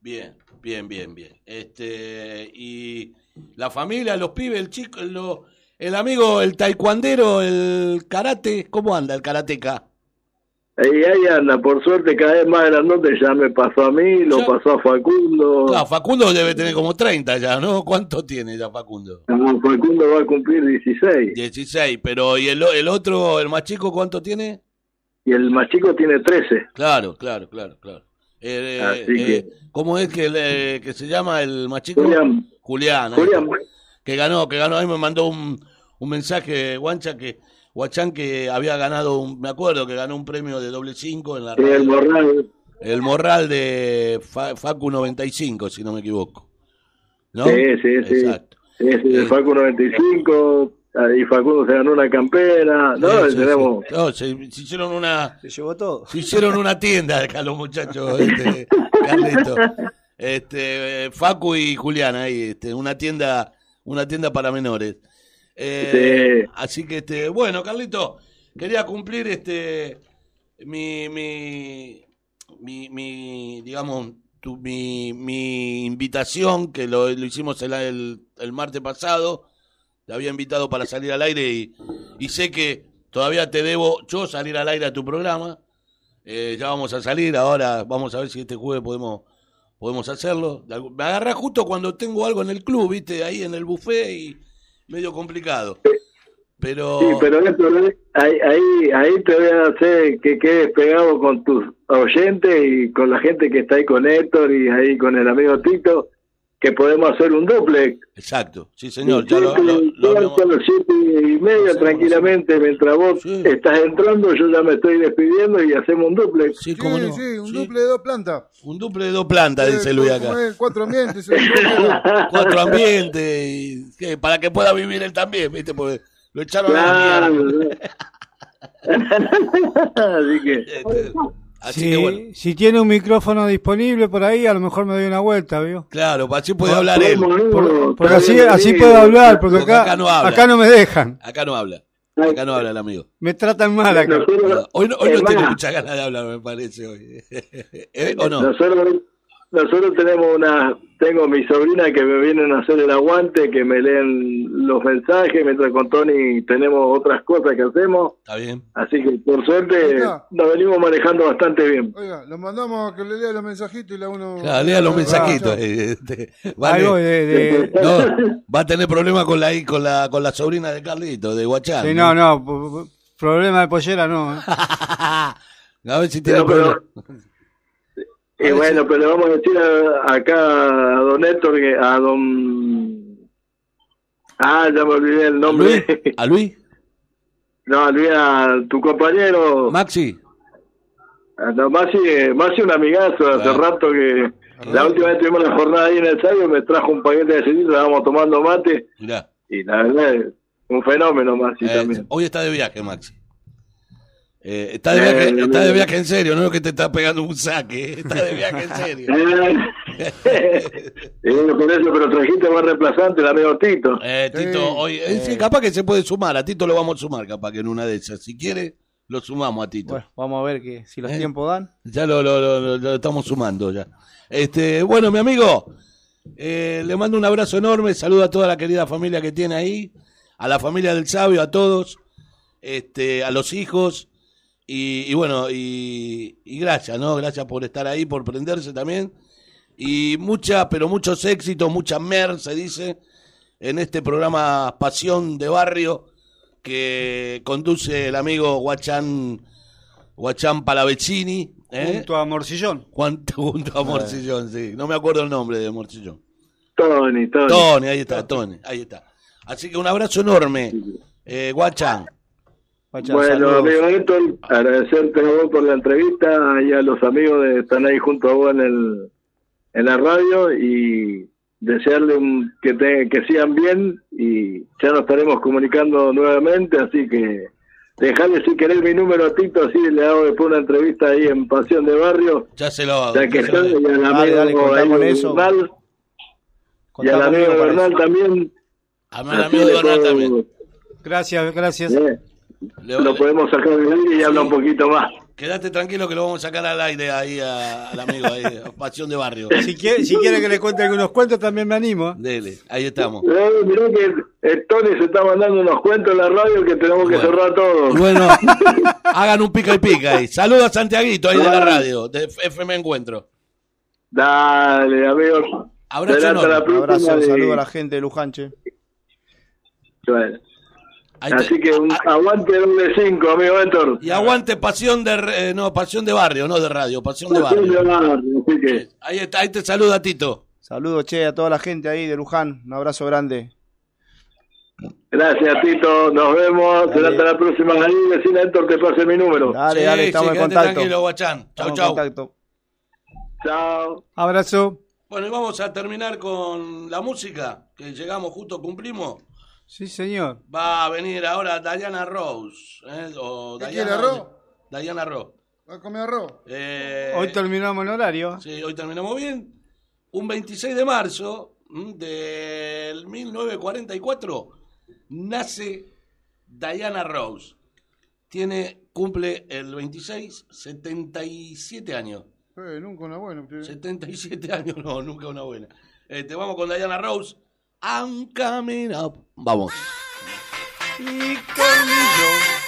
Bien, bien, bien, bien. Este, y la familia, los pibes, el chico, lo- el amigo, el taekwondero, el karate, ¿cómo anda el karateca? Y ahí anda, por suerte cada vez más grandote ya me pasó a mí, lo Ya. pasó a Facundo. Claro, Facundo debe tener como 30 ya, ¿no? ¿Cuánto tiene ya Facundo? Ah, Facundo va a cumplir 16 16, pero ¿y el, otro, el más chico, cuánto tiene? y el más chico tiene 13. Claro, claro, claro, claro. Eh, Así eh, que- ¿Cómo es que, le- que se llama el más chico? Julián, Julián. Julián, que ganó, que ganó. Ahí me mandó un, un mensaje, Guancha, que Guachán que había ganado, un, me acuerdo que ganó un premio de doble cinco en la sí, el radio. Morral, El morral de Fa- Facu 95, si no me equivoco. ¿No? Sí, sí, sí. Exacto. sí, sí, Eh. el Facu 95, y Facundo se ganó una campera. No, Sí, sí, tenemos... sí. No, se, se hicieron una, Se llevó todo. se hicieron una tienda acá los muchachos, este, Carlito. Este, Facu y Julián ahí, este, una tienda, una tienda para menores. Eh, Sí. Así que, este, bueno, Carlito, quería cumplir este mi, mi, mi, mi, digamos, tu- mi, mi invitación, que lo, lo hicimos el, el, el martes pasado. Te había invitado para salir al aire y, y sé que todavía te debo yo salir al aire a tu programa. Eh, ya vamos a salir, ahora vamos a ver si este jueves podemos podemos hacerlo. Me agarra justo cuando tengo algo en el club, viste, ahí en el buffet y medio complicado. Pero, Sí, pero ahí, ahí, ahí te voy a hacer que quedes pegado con tus oyentes y con la gente que está ahí con Héctor y ahí con el amigo Tito, que podemos hacer un duplex. exacto, sí señor, ya lo, lo- son las siete y media tranquilamente, mientras vos estás entrando, yo ya me estoy despidiendo y hacemos un duplex. Sí, Sí, sí, un duple de dos plantas. Un duple de dos plantas, dice Luis acá. Cuatro ambientes. eh, [laughs] Cuatro ambientes, y, para que pueda vivir él también, viste, porque lo echaron a la mierda. [laughs] [laughs] Así que. Este, Así si, que bueno, si tiene un micrófono disponible por ahí, a lo mejor me doy una vuelta, ¿vio? claro, así puede hablar él. Por- porque así, así puedo hablar, porque Porque acá, acá no habla. acá no me dejan. Acá no habla. Acá no habla el amigo. Me tratan mal acá. Hoy no, hoy no Es tiene más. mucha ganas de hablar, me parece hoy. [laughs] ¿Eh? ¿O no? Nosotros, nosotros tenemos una, tengo mi sobrina que me vienen a hacer el aguante, que me leen los mensajes, mientras con Tony tenemos otras cosas que hacemos. Está bien. Así que por suerte nos venimos manejando bastante bien. Oiga, lo mandamos a que le lea los mensajitos y la uno. Claro, lea los mensajitos. eh, este, vale. Algo de, de- No, va a tener problemas con la, con la con la sobrina de Carlito, de Guachán. sí, no, no, problema de pollera no. ¿eh? [laughs] A ver si tiene pero- problemas. Y bueno, pero le vamos a decir a- acá a don Héctor, a don... Ah, ya me olvidé el nombre. ¿A Luis? [laughs] No, Luis, a tu compañero. Maxi. No, Masi, eh, Masi un amigazo, hace Claro. rato que la última vez tuvimos la jornada ahí en el sabio, me trajo un paquete de cerillos, estábamos tomando mate Mirá. y la verdad un fenómeno Masi Eh, también. hoy está de viaje, Maxi. Eh, está, de viaje, Eh, está de viaje en serio, no es que te está pegando un saque, eh, está de viaje en serio. [laughs] Eh, por eso, pero trajiste más reemplazante, el amigo Tito. Eh, Tito, hoy, eh, sí, capaz que se puede sumar, a Tito lo vamos a sumar, capaz que en una de esas. Si quiere, lo sumamos a Tito. Bueno, vamos a ver que si los Eh. tiempos dan. Ya lo, lo, lo- lo- lo estamos sumando ya. Este, bueno, mi amigo, eh, le mando un abrazo enorme, saludo a toda la querida familia que tiene ahí, a la familia del sabio, a todos, este, a los hijos, y, y bueno, y, y gracias, ¿no? Gracias por estar ahí, por prenderse también. Y mucha, pero muchos éxitos, mucha mer, se dice, en este programa Pasión de Barrio que conduce el amigo Guachán, Guachán Palavecini. ¿eh? Junto a Morcillón. [laughs] Junto a Morcillón, sí. No me acuerdo el nombre de Morcillón. Tony, Tony. Tony, ahí está, Tony, ahí está. Así que un abrazo enorme, eh, Guachán. Bueno, saludos. amigo Héctor, agradecerte a vos por la entrevista y a los amigos que están ahí junto a vos en, el, en la radio y desearle un- que, te- que sigan bien y ya nos estaremos comunicando nuevamente, así que dejarle si querés mi número a Tito, así le hago después una entrevista ahí en Pasión de Barrio, Ya se lo. ya que ya está, y al amigo dale, eso. Bernal, y al amigo Bernal también. A mi así amigo Bernal también. Gracias, gracias. Le- lo podemos sacar del aire y habla Sí. un poquito más. Quédate tranquilo que lo vamos a sacar al aire ahí a- al amigo ahí, a Pasión de Barrio. Si quiere, si quiere que le cuente algunos cuentos, también me animo. ¿eh? Dele, ahí estamos. Eh, mirá que el Tony se está mandando unos cuentos en la radio que tenemos que Bueno. cerrar todo. Y bueno, [laughs] hagan un pica y pica ahí. Saludos a Santiaguito ahí de la radio, de FM Encuentro. Dale, amigos. Abrazo abrazo, y- saludo a la gente de Lujanche. Bueno, Así que un aguante doble cinco, amigo Héctor. Y aguante pasión de eh, no, pasión de barrio, no de radio, pasión de Pasión de barrio. barrio, así que Ahí está, ahí te saluda Tito. Saludos, che, a toda la gente ahí de Luján. Un abrazo grande. gracias, Tito. Nos vemos. Será hasta la próxima. Ahí, vecina Héctor, te pase mi número. Dale, Sí, dale, sí, estamos en contacto. tranquilo, guachán. Chau, chau. Chao. Abrazo. Bueno, y vamos a terminar con la música, que llegamos justo, cumplimos. Sí, señor. Va a venir ahora Diana Rose. ¿eh? O ¿Qué Diana, quiere, arroz? Diana Rose. ¿Va a comer arroz? Eh, Hoy terminamos en horario. Sí, hoy terminamos bien. Un 26 de marzo del 1944 nace Diana Rose. Tiene, cumple el 26, 77 años. Eh, nunca una buena. usted. 77 años, [laughs] no, nunca una buena. Este, vamos con Diana Rose. I'm coming up. Vamos. Y.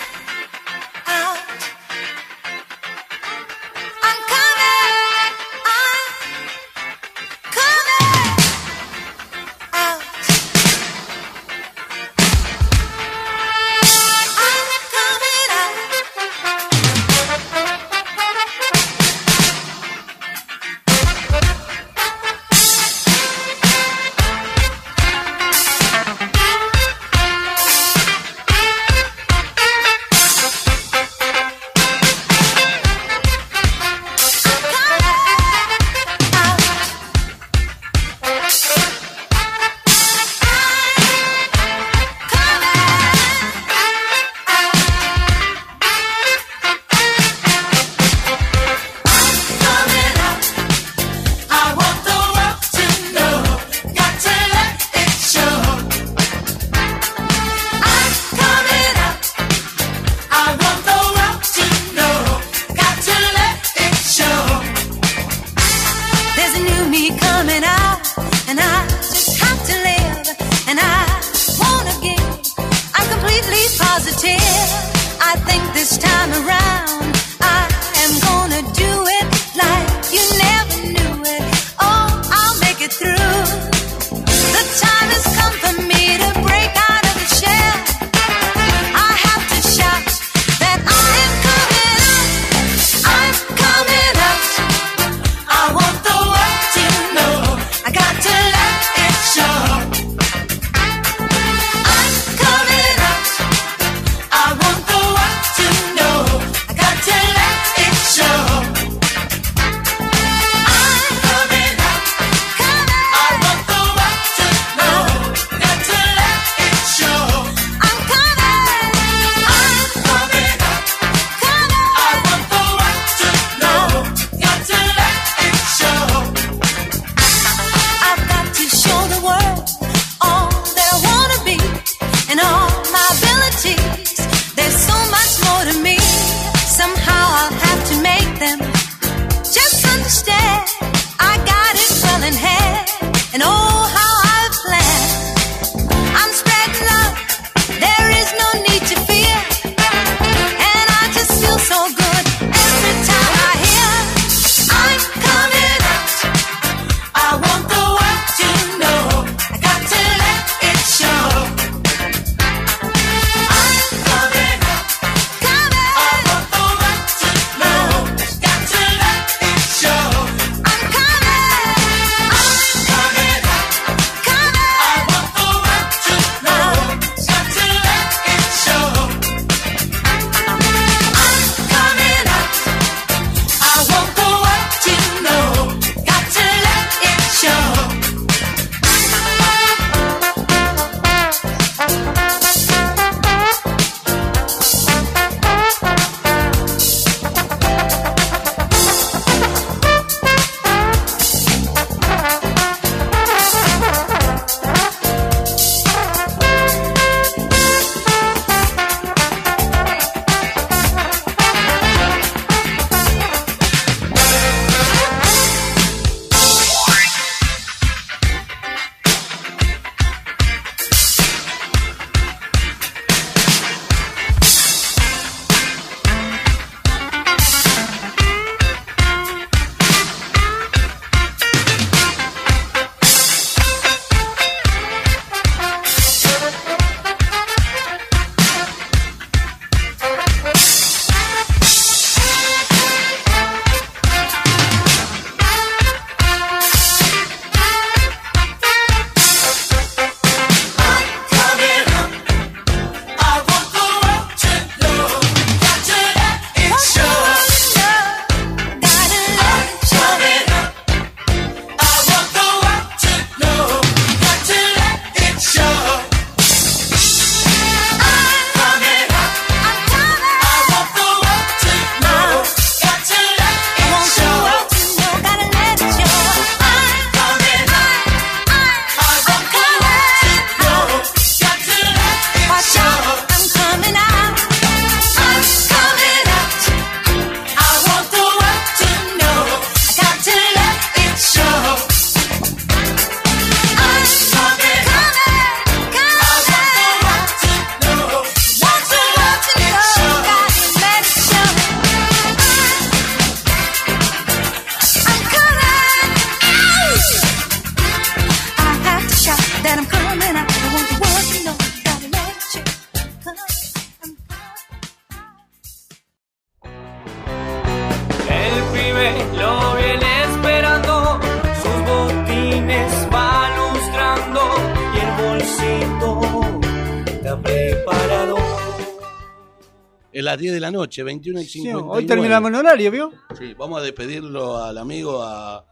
noche, 21 y Sí, 59. hoy terminamos en horario, ¿vio? Sí, vamos a despedirlo al amigo, a,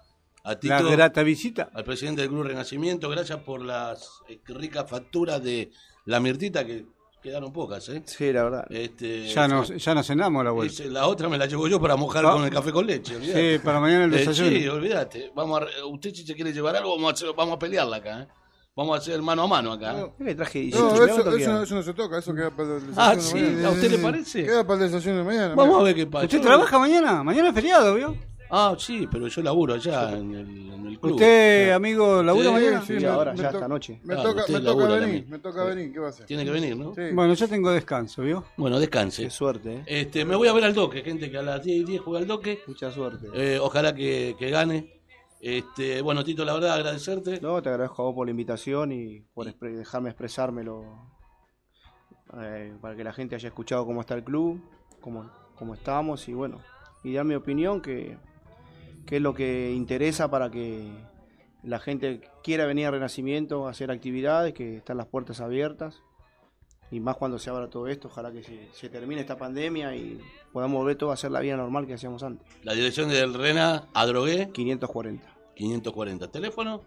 a Tito. La grata visita. Al presidente del Club Renacimiento. Gracias por las eh, ricas facturas de la Mirtita, que quedaron pocas, ¿eh? Sí, la verdad. Este, Ya nos, ya nos cenamos la vuelta. La otra me la llevo yo para mojar Ah. con el café con leche. olvidate. Sí, para mañana el Eh, desayuno. sí, olvídate. Vamos a, usted si se quiere llevar algo, vamos a, vamos a pelearla acá. ¿eh? Vamos a hacer mano a mano acá. ¿Qué le traje No, 18 eso, no se toca, eso queda para el desayuno Ah, de sí, mañana. ¿a usted le parece? Queda para el desayuno de mañana. Vamos mira. a ver qué pasa. ¿Usted trabaja mañana? Mañana es feriado, ¿vio? Ah, sí, pero yo laburo allá en el, en el club. ¿Usted, amigo, labura Sí, mañana? Sí, Sí, me- ahora, me ya esta noche. Me Claro, toca, me toca venir, también. me toca venir, ¿qué va a hacer? Tiene que venir, ¿no? Sí. Bueno, yo tengo descanso, ¿vio? Bueno, descanse. Qué suerte, ¿eh? Este, me voy a ver al Doque, gente que a las 10 y 10 juega al Doque. Mucha suerte. Eh, ojalá que, que gane. Este, bueno, Tito, la verdad, agradecerte. No, te agradezco a vos por la invitación y por expre- dejarme expresármelo eh, para que la gente haya escuchado cómo está el club, cómo, cómo estamos y bueno, y dar mi opinión que, que es lo que interesa para que la gente quiera venir a Renacimiento a hacer actividades, que están las puertas abiertas y más cuando se abra todo esto, ojalá que se, se termine esta pandemia y podamos volver todo a hacer la vida normal que hacíamos antes. La dirección del Rena Adrogué 540. 540. ¿Teléfono?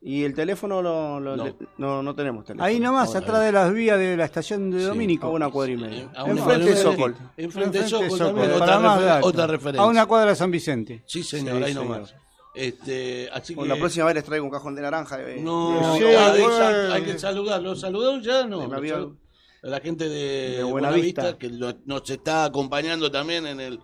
Y el teléfono lo- lo- No. le- no, no tenemos teléfono. Ahí nomás, Ahora, atrás de las vías de la estación de Sí, Domínico. a una cuadra y media. Eh, a Enfrente una- de Sokol. Enfrente de Enfrente Sokol de Sokol, también, otra, más refer- otra referencia. A una cuadra de San Vicente. Sí, señor, Sí, ahí señor. nomás. Este, así que... La próxima vez les traigo un cajón de naranja. de- No, Sí, hay, que bueno. sal- hay que saludarlo. ¿Saludó ya? No. A la gente de, De Buenavista, Buenavista. que lo- nos está acompañando también en el,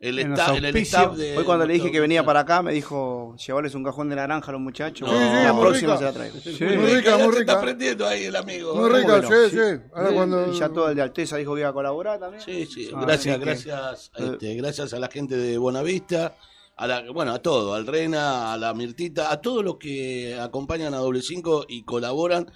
el, En el staff de... Hoy cuando le dije que venía para acá, me dijo, llevarles un cajón de naranja a los muchachos. No. Sí, sí, la muy próxima rica. se la traigo. Sí. [laughs] Muy rica, muy se está rica. aprendiendo ahí el amigo. Muy ¿eh? rica, bueno, sí, sí. sí. Ahora cuando... Y ya todo el de Alteza dijo que iba a colaborar también. Sí, sí, Ah, gracias, así que- gracias, este, gracias a la gente de Buenavista, a la, bueno, a todo, al Rena, a la Mirtita, a todos los que acompañan a Doble 5 y colaboran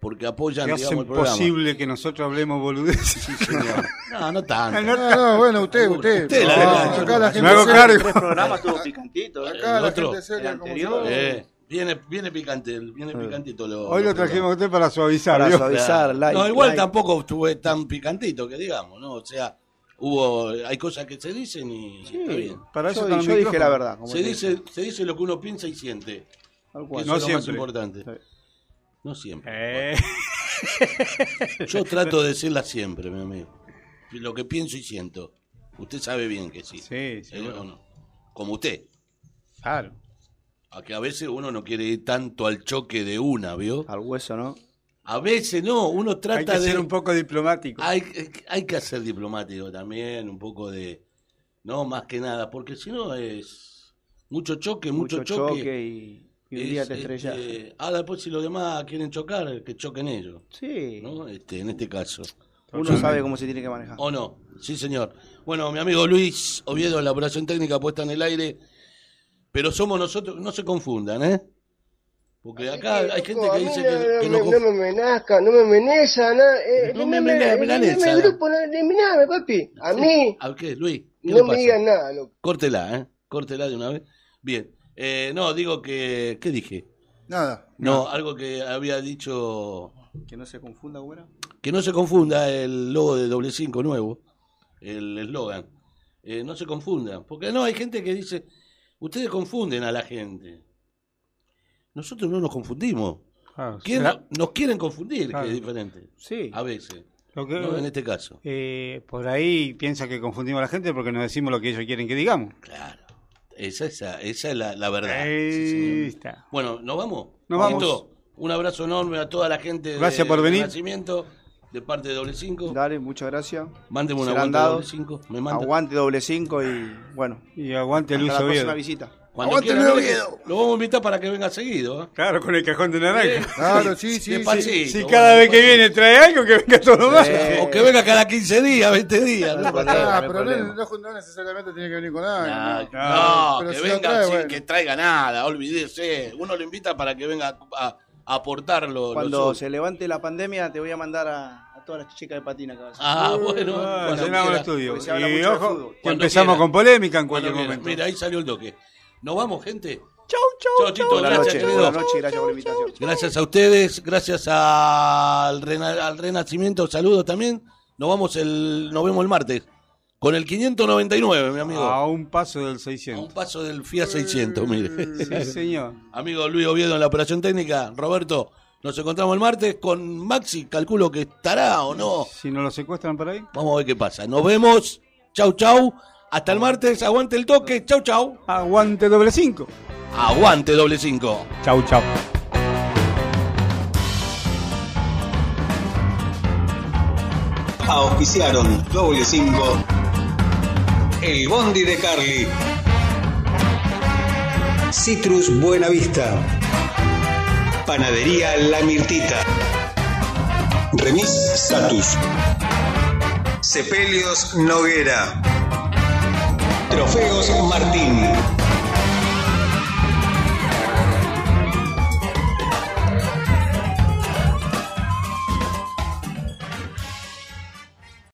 porque apoyan, Que digamos, hacen el programa. posible que nosotros hablemos boludeces. Sí, señor. [laughs] No, no tanto. No, no, bueno, usted, usted. Usted la No, verdad, acá la me gente hago seria- cargo. Tres programas tuvo picantito. ¿eh? Acá El la otro, gente seria como Eh, viene, viene picante, viene picantito. Lo, Hoy lo lo trajimos a usted para suavizar, Para suavizar, like, no, igual like. tampoco estuve tan picantito que digamos, ¿no? O sea, hubo, hay cosas que se dicen y está bien. Para eso Yo, yo dije la verdad. como Se dice, se dice lo que uno piensa y siente. Que No es lo más importante. Sí. No siempre. Eh, [laughs] Yo trato de decirla siempre, mi amigo. Lo que pienso y siento. Usted sabe bien que sí. sí, sí. ¿Eh? ¿O no? Como usted. Claro. A que a veces uno no quiere ir tanto al choque de una, ¿vio? Al hueso, ¿no? A veces no, uno trata Hay que de... ser un poco diplomático. Hay, hay que ser diplomático también, un poco de... No, más que nada, porque si no es mucho choque, mucho, Mucho choque. choque y, y un es, día te estrellas. este, ah, después si los demás quieren chocar, que choquen ellos, Sí. ¿no? Este, en este caso. Uno sabe cómo se tiene que manejar. ¿O no? Sí, señor. Bueno, mi amigo Luis Oviedo, la operación técnica puesta en el aire. Pero somos nosotros, no se confundan, ¿eh? Porque acá hay gente que dice que, que no, me, no me amenazca, no me amenaza, nada. Eh, No me me amenaza. el grupo, no, eliminame, papi. A mí, ¿A qué, Luis? ¿Qué no le me pasa? digan nada, loco. Córtela, ¿eh? Córtela de una vez. Bien. Eh, no, digo que... ¿Qué dije? Nada. No, algo que había dicho... Que no se confunda, güera. Que no se confunda el logo de doble cinco nuevo, el eslogan. Eh, no se confundan. Porque no, hay gente que dice... Ustedes confunden a la gente. Nosotros no nos confundimos. Claro, ¿Quién- será- nos quieren confundir, Claro. que es diferente. Sí. A veces. lo que- No en este caso. eh, por ahí piensa que confundimos a la gente porque nos decimos lo que ellos quieren que digamos. Claro. Esa, esa, esa es la, la verdad. Ahí Sí, está. Bueno, ¿nos vamos? Nos Tito, Un abrazo enorme a toda la gente Gracias de, por venir. Nacimiento, de parte de Doble 5. Dale, muchas gracias. Mándeme un aguante de dados. Doble 5. Me manda. Aguante doble cinco y bueno. Y aguante hasta Luis la próxima Oviedo. visita. Cuando Aguante quiera. Lo vamos a invitar para que venga seguido. ¿eh? Claro, con el cajón de naranja. Claro, sí, sí, sí. Si bueno, cada vez que despacito. viene trae algo, que venga todo más. O que venga cada 15 días, 20 días. No ¿no? no hay pero no, problema. no- no necesariamente tiene que venir con No, algo. no, Pero que si lo venga trae, sin bueno. que traiga nada, olvídese. Uno lo invita para que venga a, a aportar lo, lo Cuando suyo. se levante la pandemia, te voy a mandar a, a todas las chicas de patina que vas a Ah, bueno, Ah, cuando llenamos el quiera. estudio. porque se habla Y mucho de ojo, fútbol. que Cuando empezamos quiera. con polémica en Cuando cualquier quiera. momento. Mira, ahí salió el toque. ¿Nos vamos, gente? Chau, chau, Chau, Tito, Buenas gracias, noches, noches y gracias por la invitación. Gracias a ustedes, gracias al, rena- al Renacimiento, saludos también Nos vamos el, nos vemos el martes. Con el 599, mi amigo. A un paso del A 600. un paso del Fiat 600, mire. Sí, señor. [laughs] Amigo Luis Oviedo en la operación técnica. Roberto, nos encontramos el martes con Maxi. Calculo que estará o no. Si no lo secuestran por ahí. Vamos a ver qué pasa. Nos vemos. Chau, chau. Hasta el martes. Aguante el toque. Chau, chau. Aguante doble cinco. Aguante doble cinco. Chau, chau. Auspiciaron doble 5. El Bondi de Carly. Citrus Buenavista. Panadería La Mirtita. Remis Satus. Sepelios Noguera. Trofeos Martín.